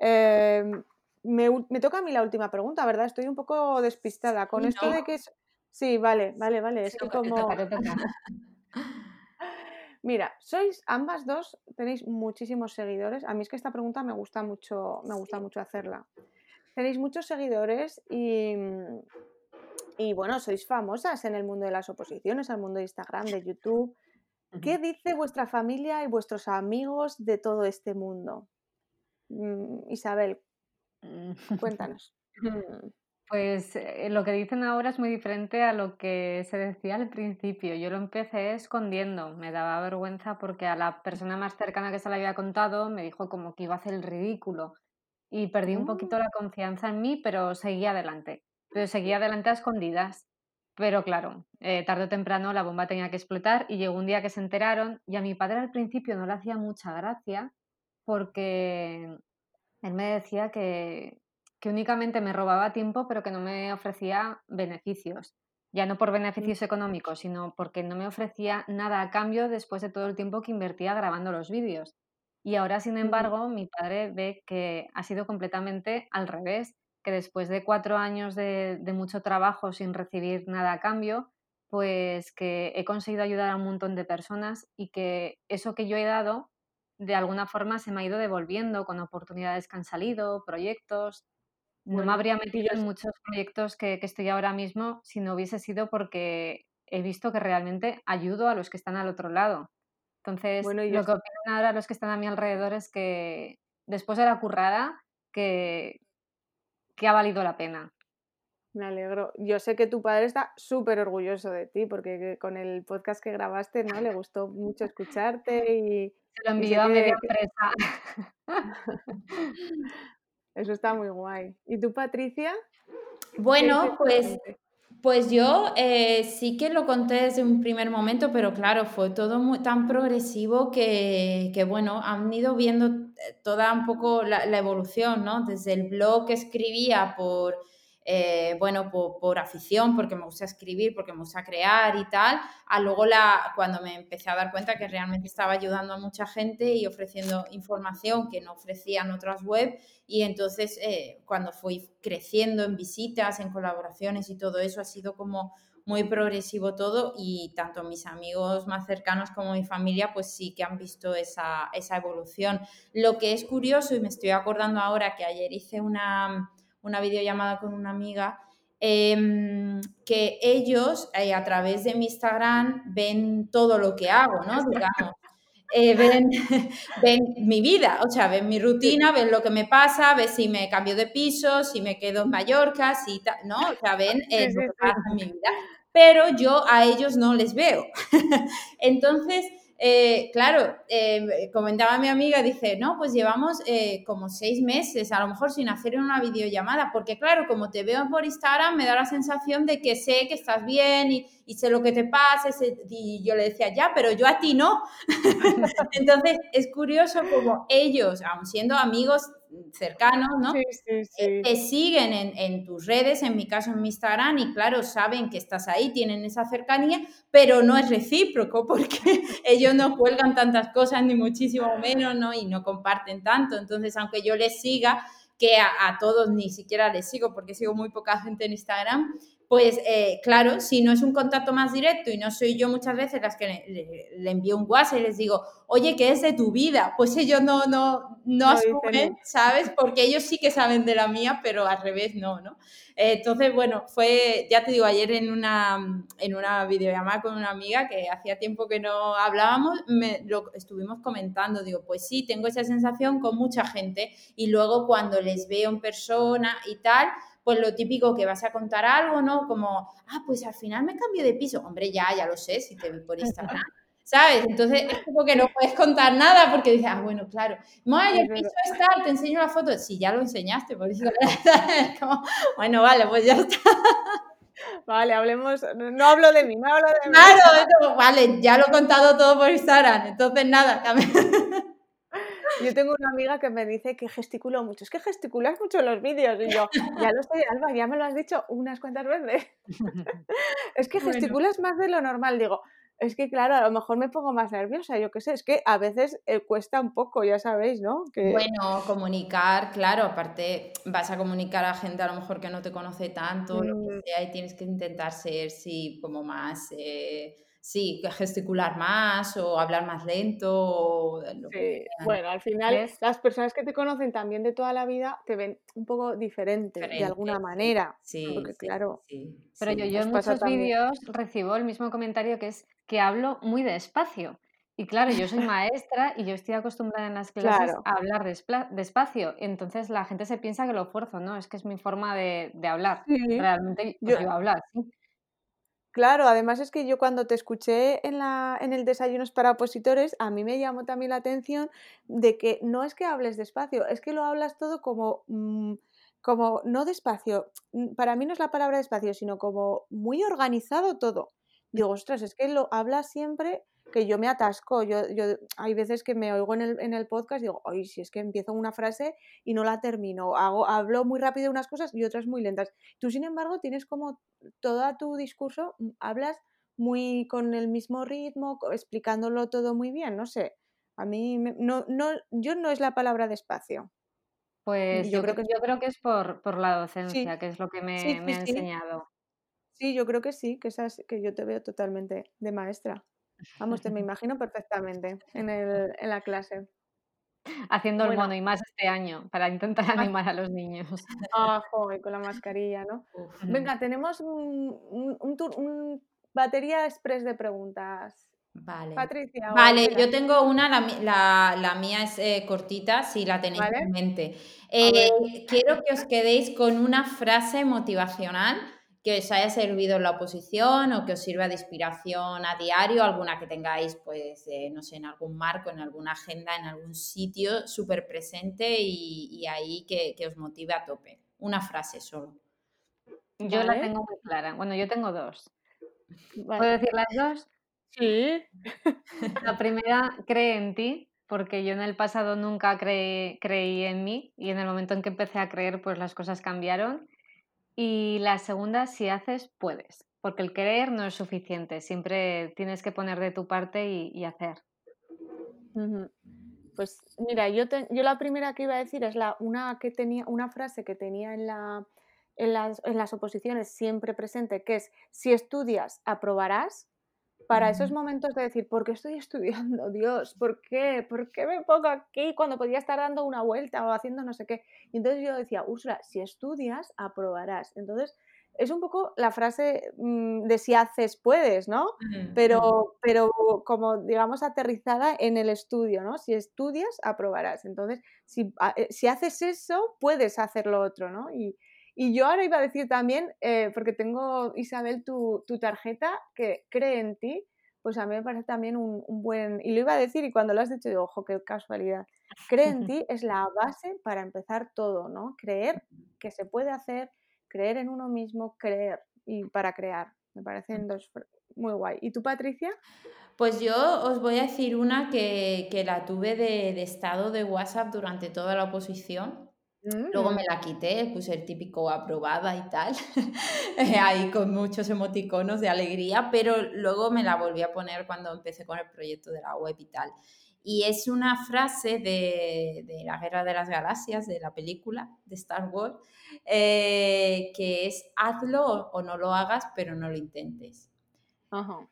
[SPEAKER 1] em, me, toca a mí la última pregunta, ¿verdad? Estoy un poco despistada con esto de que es... Sí, vale, vale, vale. Es que como... *laughs* Mira, sois ambas dos, tenéis muchísimos seguidores. A mí es que esta pregunta me gusta mucho, me gusta mucho hacerla. Tenéis muchos seguidores y, y bueno, sois famosas en el mundo de las oposiciones, el mundo de Instagram, de YouTube. ¿Qué dice vuestra familia y vuestros amigos de todo este mundo? Mm, Isabel, mm. cuéntanos. *laughs*
[SPEAKER 3] Mm. Pues eh, lo que dicen ahora es muy diferente a lo que se decía al principio. Yo lo empecé escondiendo, me daba vergüenza porque a la persona más cercana que se lo había contado me dijo como que iba a hacer el ridículo y perdí un poquito la confianza en mí, pero seguí adelante. Pero seguí adelante a escondidas. Pero claro, eh, tarde o temprano la bomba tenía que explotar y llegó un día que se enteraron y a mi padre al principio no le hacía mucha gracia porque él me decía que, que únicamente me robaba tiempo pero que no me ofrecía beneficios. Ya no por beneficios económicos, sino porque no me ofrecía nada a cambio después de todo el tiempo que invertía grabando los vídeos. Y ahora, sin embargo, mi padre ve que ha sido completamente al revés que después de cuatro años de, mucho trabajo sin recibir nada a cambio, pues que he conseguido ayudar a un montón de personas y que eso que yo he dado, de alguna forma se me ha ido devolviendo con oportunidades que han salido, proyectos. No me habría metido en muchos proyectos que, estoy ahora mismo si no hubiese sido porque he visto que realmente ayudo a los que están al otro lado. Entonces, lo que opinan ahora los que están a mi alrededor es que después de la currada, que, que ha valido la pena.
[SPEAKER 1] Me alegro. Yo sé que tu padre está súper orgulloso de ti porque con el podcast que grabaste, ¿no? Le gustó mucho *laughs* escucharte y...
[SPEAKER 3] Se lo envió a media empresa. *laughs*
[SPEAKER 1] Eso está muy guay. ¿Y tú, Patricia?
[SPEAKER 2] Bueno, pues pues yo eh, sí que lo conté desde un primer momento, pero claro, fue todo muy, tan progresivo que, bueno, han ido viendo eh, toda un poco la, la evolución, ¿no? Desde el blog que escribía por eh, bueno, por, afición, porque me gusta escribir, porque me gusta crear y tal, a luego la, cuando me empecé a dar cuenta que realmente estaba ayudando a mucha gente y ofreciendo información que no ofrecían otras web y entonces eh, cuando fui creciendo en visitas, en colaboraciones y todo eso ha sido como muy progresivo todo y tanto mis amigos más cercanos como mi familia pues sí que han visto esa, esa evolución. Lo que es curioso y me estoy acordando ahora que ayer hice una una videollamada con una amiga, em, que ellos eh, a través de mi Instagram ven todo lo que hago, ¿no? Digamos. Eh, *laughs* ven, mi vida, o sea, ven mi rutina, ven lo que me pasa, ven si me cambio de piso, si me quedo en Mallorca, si ¿no? O sea, ven eh, lo que pasa en mi vida. Pero yo a ellos no les veo. *laughs* Entonces, eh, claro, eh, comentaba mi amiga, dice, no, pues llevamos eh, como seis meses, a lo mejor sin hacer una videollamada, porque claro, como te veo por Instagram, me da la sensación de que sé que estás bien y, y sé lo que te pasa, y yo le decía, ya, pero yo a ti no. *laughs* Entonces, es curioso como ellos, aun siendo amigos cercanos, ¿no? Sí, sí, eh, sí. Te siguen en, en, tus redes, en mi caso en mi Instagram, y claro, saben que estás ahí, tienen esa cercanía, pero no es recíproco *laughs* porque ellos no cuelgan tantas cosas, ni muchísimo menos, ¿no? Y no comparten tanto. Entonces, aunque yo les siga, que a, todos ni siquiera les sigo porque sigo muy poca gente en Instagram, pues eh, claro, si no es un contacto más directo y no soy yo muchas veces las que le, envío un WhatsApp y les digo, oye, ¿qué es de tu vida? Pues ellos no, no, no, asumen, ¿sabes? Porque ellos sí que saben de la mía, pero al revés no, ¿no? entonces, bueno, fue, ya te digo, ayer en una, en una videollamada con una amiga que hacía tiempo que no hablábamos, me, lo estuvimos comentando, digo, pues sí, tengo esa sensación con mucha gente y luego cuando les veo en persona y tal, pues lo típico que vas a contar algo, ¿no? Como, ah, pues al final me cambio de piso. Hombre, ya, ya lo sé, si te vi por Instagram. *laughs* ¿Sabes? Entonces es como que no puedes contar nada porque dices, ah, bueno, claro, Maya, el piso está, te enseño la foto. Si ya lo enseñaste, por eso. *laughs* como, bueno, vale, pues ya está. *laughs*
[SPEAKER 1] Vale, hablemos, no hablo de mí, no hablo de
[SPEAKER 2] mí. Claro, vale, ya lo he contado todo por Instagram, entonces nada,
[SPEAKER 1] yo tengo una amiga que me dice que gesticulo mucho. Es que gesticulas mucho en los vídeos. Y yo, ya lo sé, Alba, ya me lo has dicho unas cuantas veces. *laughs* *laughs* es que gesticulas más de lo normal. Digo, es que claro, a lo mejor me pongo más nerviosa, yo qué sé, es que a veces eh, cuesta un poco, ya sabéis, ¿no? Que...
[SPEAKER 2] Bueno, comunicar, claro, aparte vas a comunicar a gente a lo mejor que no te conoce tanto, lo que mm. sea, y tienes que intentar ser, sí, como más... Eh, sí, gesticular más o hablar más lento.
[SPEAKER 1] sí. Bueno, al final las personas que te conocen también de toda la vida te ven un poco diferente, de alguna manera. Sí, porque claro.
[SPEAKER 3] Pero yo, yo en muchos vídeos recibo el mismo comentario que es que hablo muy despacio. Y claro, yo soy *laughs* maestra y yo estoy acostumbrada en las clases a hablar despacio. Entonces la gente se piensa que lo fuerzo, ¿no? Es que es mi forma de, hablar. Realmente yo, yo hablar, sí.
[SPEAKER 1] Claro, además es que yo cuando te escuché en, la, en el Desayunos para Opositores, a mí me llamó también la atención de que no es que hables despacio, es que lo hablas todo como, mm, como no despacio, mm, para mí no es la palabra despacio, sino como muy organizado todo. Digo, ostras, es que lo hablas siempre que yo me atasco. Yo, yo, hay veces que me oigo en el, en el podcast y digo, ay, si es que empiezo una frase y no la termino. Hago, hablo muy rápido unas cosas y otras muy lentas. Tú, sin embargo, tienes como todo tu discurso, mm, hablas muy con el mismo ritmo, explicándolo todo muy bien, no sé. A mí no, no, yo no es la palabra despacio.
[SPEAKER 3] Pues yo, creo, que, yo creo que es por, por la docencia, que es lo que me, me ha enseñado.
[SPEAKER 1] Sí, yo creo que sí, que, esas, que yo te veo totalmente de maestra. Vamos, te me imagino perfectamente en, el, en la clase.
[SPEAKER 3] Haciendo el mono y más este año para intentar ah. animar a los niños.
[SPEAKER 1] Ah, joder, con la mascarilla, ¿no? Venga, tenemos un, un, un, batería express de preguntas.
[SPEAKER 2] Vale. Patricia. Vale, yo tengo una, la, la, la mía es eh, cortita, si la tenéis en mente. Eh, quiero que os quedéis con una frase motivacional que os haya servido en la oposición o que os sirva de inspiración a diario, alguna que tengáis, pues, eh, no sé, en algún marco, en alguna agenda, en algún sitio súper presente y, ahí que, os motive a tope. Una frase solo.
[SPEAKER 3] Yo la tengo muy clara. Bueno, yo tengo dos. ¿Puedo decir las dos?
[SPEAKER 1] Sí.
[SPEAKER 3] La primera, cree en ti, porque yo en el pasado nunca creí en mí y en el momento en que empecé a creer, pues las cosas cambiaron. Y la segunda, si haces, puedes, porque el querer no es suficiente, siempre tienes que poner de tu parte y, hacer.
[SPEAKER 1] Pues mira, yo, yo la primera que iba a decir es la, una, que tenía, una frase que tenía en, la, en, las, en las oposiciones siempre presente, que es, si estudias, aprobarás, para esos momentos de decir, ¿por qué estoy estudiando? Dios, ¿por qué? ¿Por qué me pongo aquí cuando podría estar dando una vuelta o haciendo no sé qué? Y entonces yo decía, Úrsula, si estudias, aprobarás. Entonces, es un poco la frase mm, de si haces, puedes, ¿no? Pero, pero como, digamos, aterrizada en el estudio, ¿no? Si estudias, aprobarás. Entonces, si, eh, si haces eso, puedes hacer lo otro, ¿no? Y, y yo ahora iba a decir también, eh, porque tengo, Isabel, tu, tu, tarjeta que cree en ti, pues a mí me parece también un, buen... Y lo iba a decir y cuando lo has dicho, digo, ojo, qué casualidad. Cree en ti es la base para empezar todo, ¿no? Creer que se puede hacer, creer en uno mismo, creer y para crear. Me parecen dos muy guay. ¿Y tú, Patricia?
[SPEAKER 2] Pues yo os voy a decir una que, la tuve de, estado de WhatsApp durante toda la oposición. Luego me mm. la quité, puse el típico aprobada y tal, *laughs* ahí con muchos emoticonos de alegría, pero luego me la volví a poner cuando empecé con el proyecto de la web y tal. Y es una frase de, la Guerra de las Galaxias, de la película de Star Wars, eh, que es hazlo o no lo hagas, pero no lo intentes.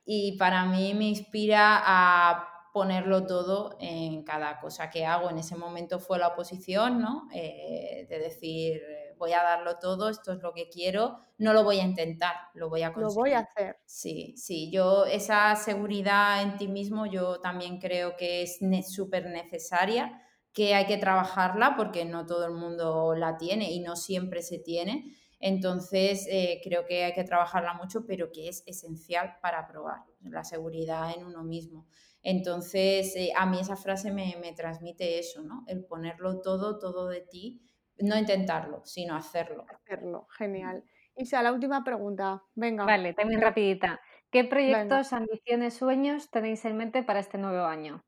[SPEAKER 2] Y para mí me inspira a ponerlo todo en cada cosa que hago. En ese momento fue la oposición, ¿no? Eh, de decir, voy a darlo todo, esto es lo que quiero, no lo voy a intentar, lo voy a
[SPEAKER 1] conseguir. Lo voy a hacer.
[SPEAKER 2] Sí, sí, yo esa seguridad en ti mismo yo también creo que es súper necesaria, que hay que trabajarla porque no todo el mundo la tiene y no siempre se tiene. Entonces, eh, creo que hay que trabajarla mucho, pero que es esencial para probar la seguridad en uno mismo. Entonces, eh, a mí esa frase me, transmite eso, ¿no? El ponerlo todo, todo de ti, no intentarlo, sino hacerlo.
[SPEAKER 1] Hacerlo, genial. Isa, la última pregunta, venga.
[SPEAKER 3] Vale, también rapidita. ¿Qué proyectos, ambiciones, sueños tenéis en mente para este nuevo año?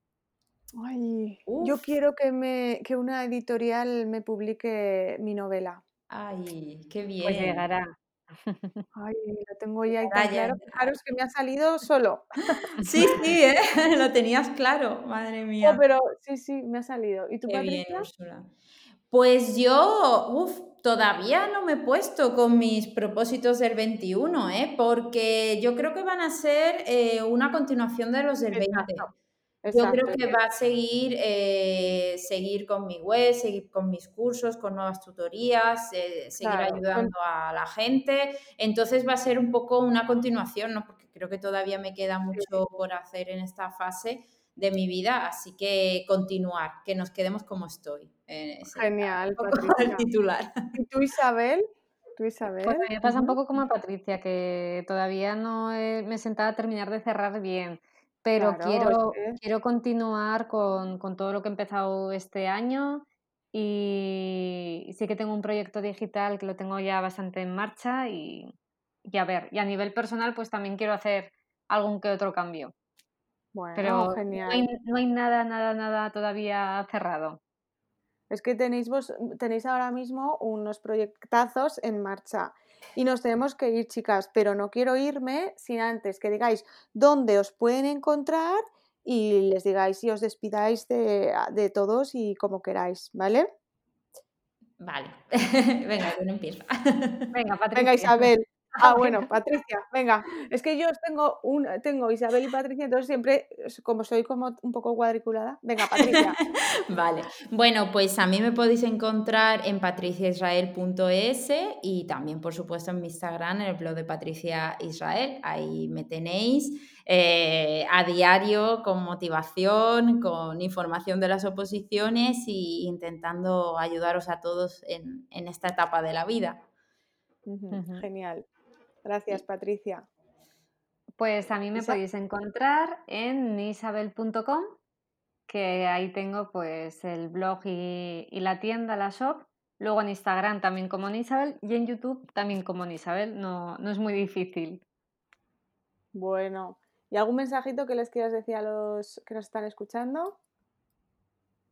[SPEAKER 1] Ay, yo quiero que, me, que una editorial me publique mi novela.
[SPEAKER 2] Ay, qué bien.
[SPEAKER 3] Pues llegará.
[SPEAKER 1] Ay, lo tengo ya tan claro. Claro, es que me ha salido solo. *laughs*
[SPEAKER 2] Sí, sí, ¿eh? *laughs* lo tenías claro, madre mía.
[SPEAKER 1] pero sí, sí, me ha salido. ¿Y tú, Qué bien,
[SPEAKER 2] Pues yo, uff, todavía no me he puesto con mis propósitos del 21, ¿eh? Porque yo creo que van a ser eh, una continuación de los del 20. Yo creo que va a seguir, eh, seguir con mi web, seguir con mis cursos, con nuevas tutorías, eh, seguir ayudando a la gente. Entonces va a ser un poco una continuación, ¿no? Porque creo que todavía me queda mucho por hacer en esta fase de mi vida, así que continuar, que nos quedemos como estoy.
[SPEAKER 1] Genial, *laughs* Patricia.
[SPEAKER 2] titular.
[SPEAKER 1] ¿Y tú, Isabel? ¿Tú, Isabel?
[SPEAKER 3] Pues me pasa un poco como a Patricia, que todavía no me he sentado a terminar de cerrar bien pero quiero, quiero continuar con, todo lo que he empezado este año y sí que tengo un proyecto digital que lo tengo ya bastante en marcha y, a ver, y a nivel personal pues también quiero hacer algún que otro cambio. Bueno, pero genial. No, hay, no hay nada, nada, nada todavía cerrado.
[SPEAKER 1] Es que tenéis, vos, tenéis ahora mismo unos proyectazos en marcha y nos tenemos que ir, chicas, pero no quiero irme sin antes que digáis dónde os pueden encontrar y les digáis y os despidáis de, de todos y como queráis, ¿vale?
[SPEAKER 2] Vale, *laughs* venga, yo no empiezo.
[SPEAKER 1] Venga, Patricia. Venga, Isabel. Ah, *laughs* bueno, Patricia, venga. Es que yo tengo un, tengo Isabel y Patricia, entonces siempre, como soy como un poco cuadriculada, venga, Patricia. *laughs*
[SPEAKER 2] vale. Bueno, pues a mí me podéis encontrar en patriciaisrael.es y también, por supuesto, en mi Instagram, en el blog de Patricia Israel. Ahí me tenéis eh, a diario con motivación, con información de las oposiciones e intentando ayudaros a todos en, en esta etapa de la vida.
[SPEAKER 1] Genial. Gracias, Patricia.
[SPEAKER 3] Pues a mí me podéis encontrar en isabel.com, que ahí tengo pues el blog y, la tienda, la shop. Luego en Instagram también como Isabel y en YouTube también como Isabel. No, no es muy difícil.
[SPEAKER 1] Bueno, ¿y algún mensajito que les quieras decir a los que nos están escuchando?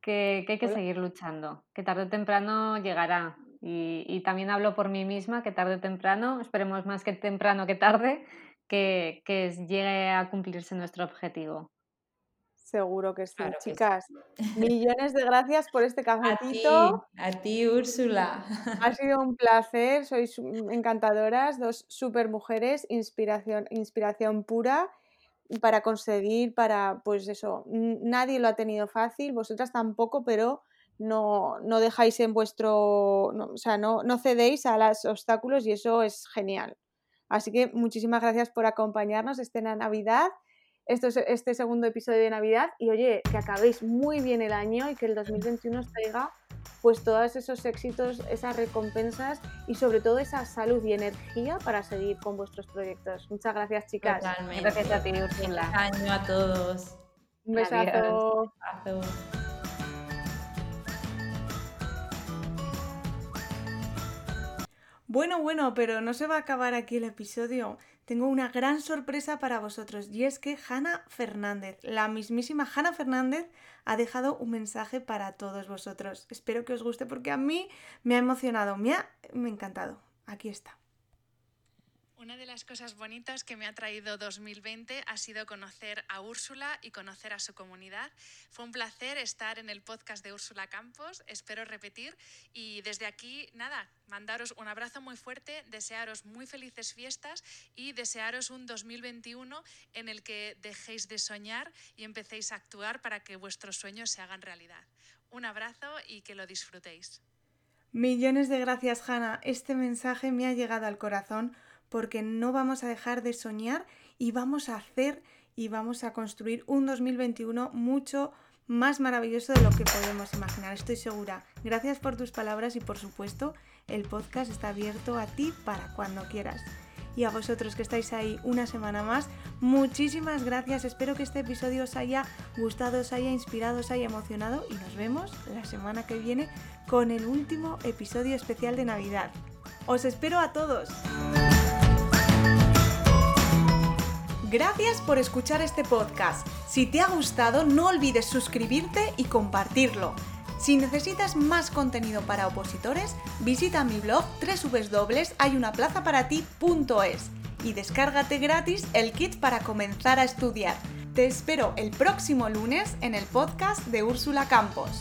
[SPEAKER 3] Que, que hay que seguir luchando, que tarde o temprano llegará. Y, también hablo por mí misma, que tarde o temprano, esperemos más que temprano que tarde, que, llegue a cumplirse nuestro objetivo.
[SPEAKER 1] Seguro que sí, chicas. Millones de gracias por este *laughs* cafecito.
[SPEAKER 2] A ti, a ti, Úrsula.
[SPEAKER 1] Ha *laughs* sido un placer, sois encantadoras, dos super mujeres, inspiración, inspiración pura para conseguir, para, pues eso, nadie lo ha tenido fácil, vosotras tampoco, pero no, no dejáis en vuestro, o sea, no, no cedéis a los obstáculos y eso es genial. Así que muchísimas gracias por acompañarnos en la Navidad, esto es este segundo episodio de Navidad y oye, que acabéis muy bien el año y que el 2021 os traiga pues todos esos éxitos, esas recompensas y sobre todo esa salud y energía para seguir con vuestros proyectos. Muchas gracias, chicas.
[SPEAKER 3] Gracias a ti, Ursula.
[SPEAKER 2] año a todos.
[SPEAKER 1] Un besazo. Bueno, bueno, pero no se va a acabar aquí el episodio.
[SPEAKER 4] tengo una gran sorpresa para vosotros y es que Hanna Fernández, la mismísima Hanna Fernández, ha dejado un mensaje para todos vosotros. Espero que os guste porque a mí me ha emocionado, me ha, me ha encantado. Aquí está.
[SPEAKER 5] Una de las cosas bonitas que me ha traído 2020 ha sido conocer a Úrsula y conocer a su comunidad. Fue un placer estar en el podcast de Úrsula Campos, espero repetir y desde aquí, nada, mandaros un abrazo muy fuerte, desearos muy felices fiestas y desearos un 2021 en el que dejéis de soñar y empecéis a actuar para que vuestros sueños se hagan realidad. Un abrazo y que lo disfrutéis.
[SPEAKER 4] Millones de gracias, Hanna. Este mensaje me ha llegado al corazón porque no vamos a dejar de soñar y vamos a hacer y vamos a construir un 2021 mucho más maravilloso de lo que podemos imaginar, estoy segura. Gracias por tus palabras y por supuesto el podcast está abierto a ti para cuando quieras. Y a vosotros que estáis ahí una semana más, muchísimas gracias. Espero que este episodio os haya gustado, os haya inspirado, os haya emocionado y nos vemos la semana que viene con el último episodio especial de Navidad. Os espero a todos. Gracias por escuchar este podcast. Si te ha gustado, no olvides suscribirte y compartirlo. Si necesitas más contenido para opositores, visita mi blog www.hayunaplazaparati.es y descárgate gratis el kit para comenzar a estudiar. Te espero el próximo lunes en el podcast de Úrsula Campos.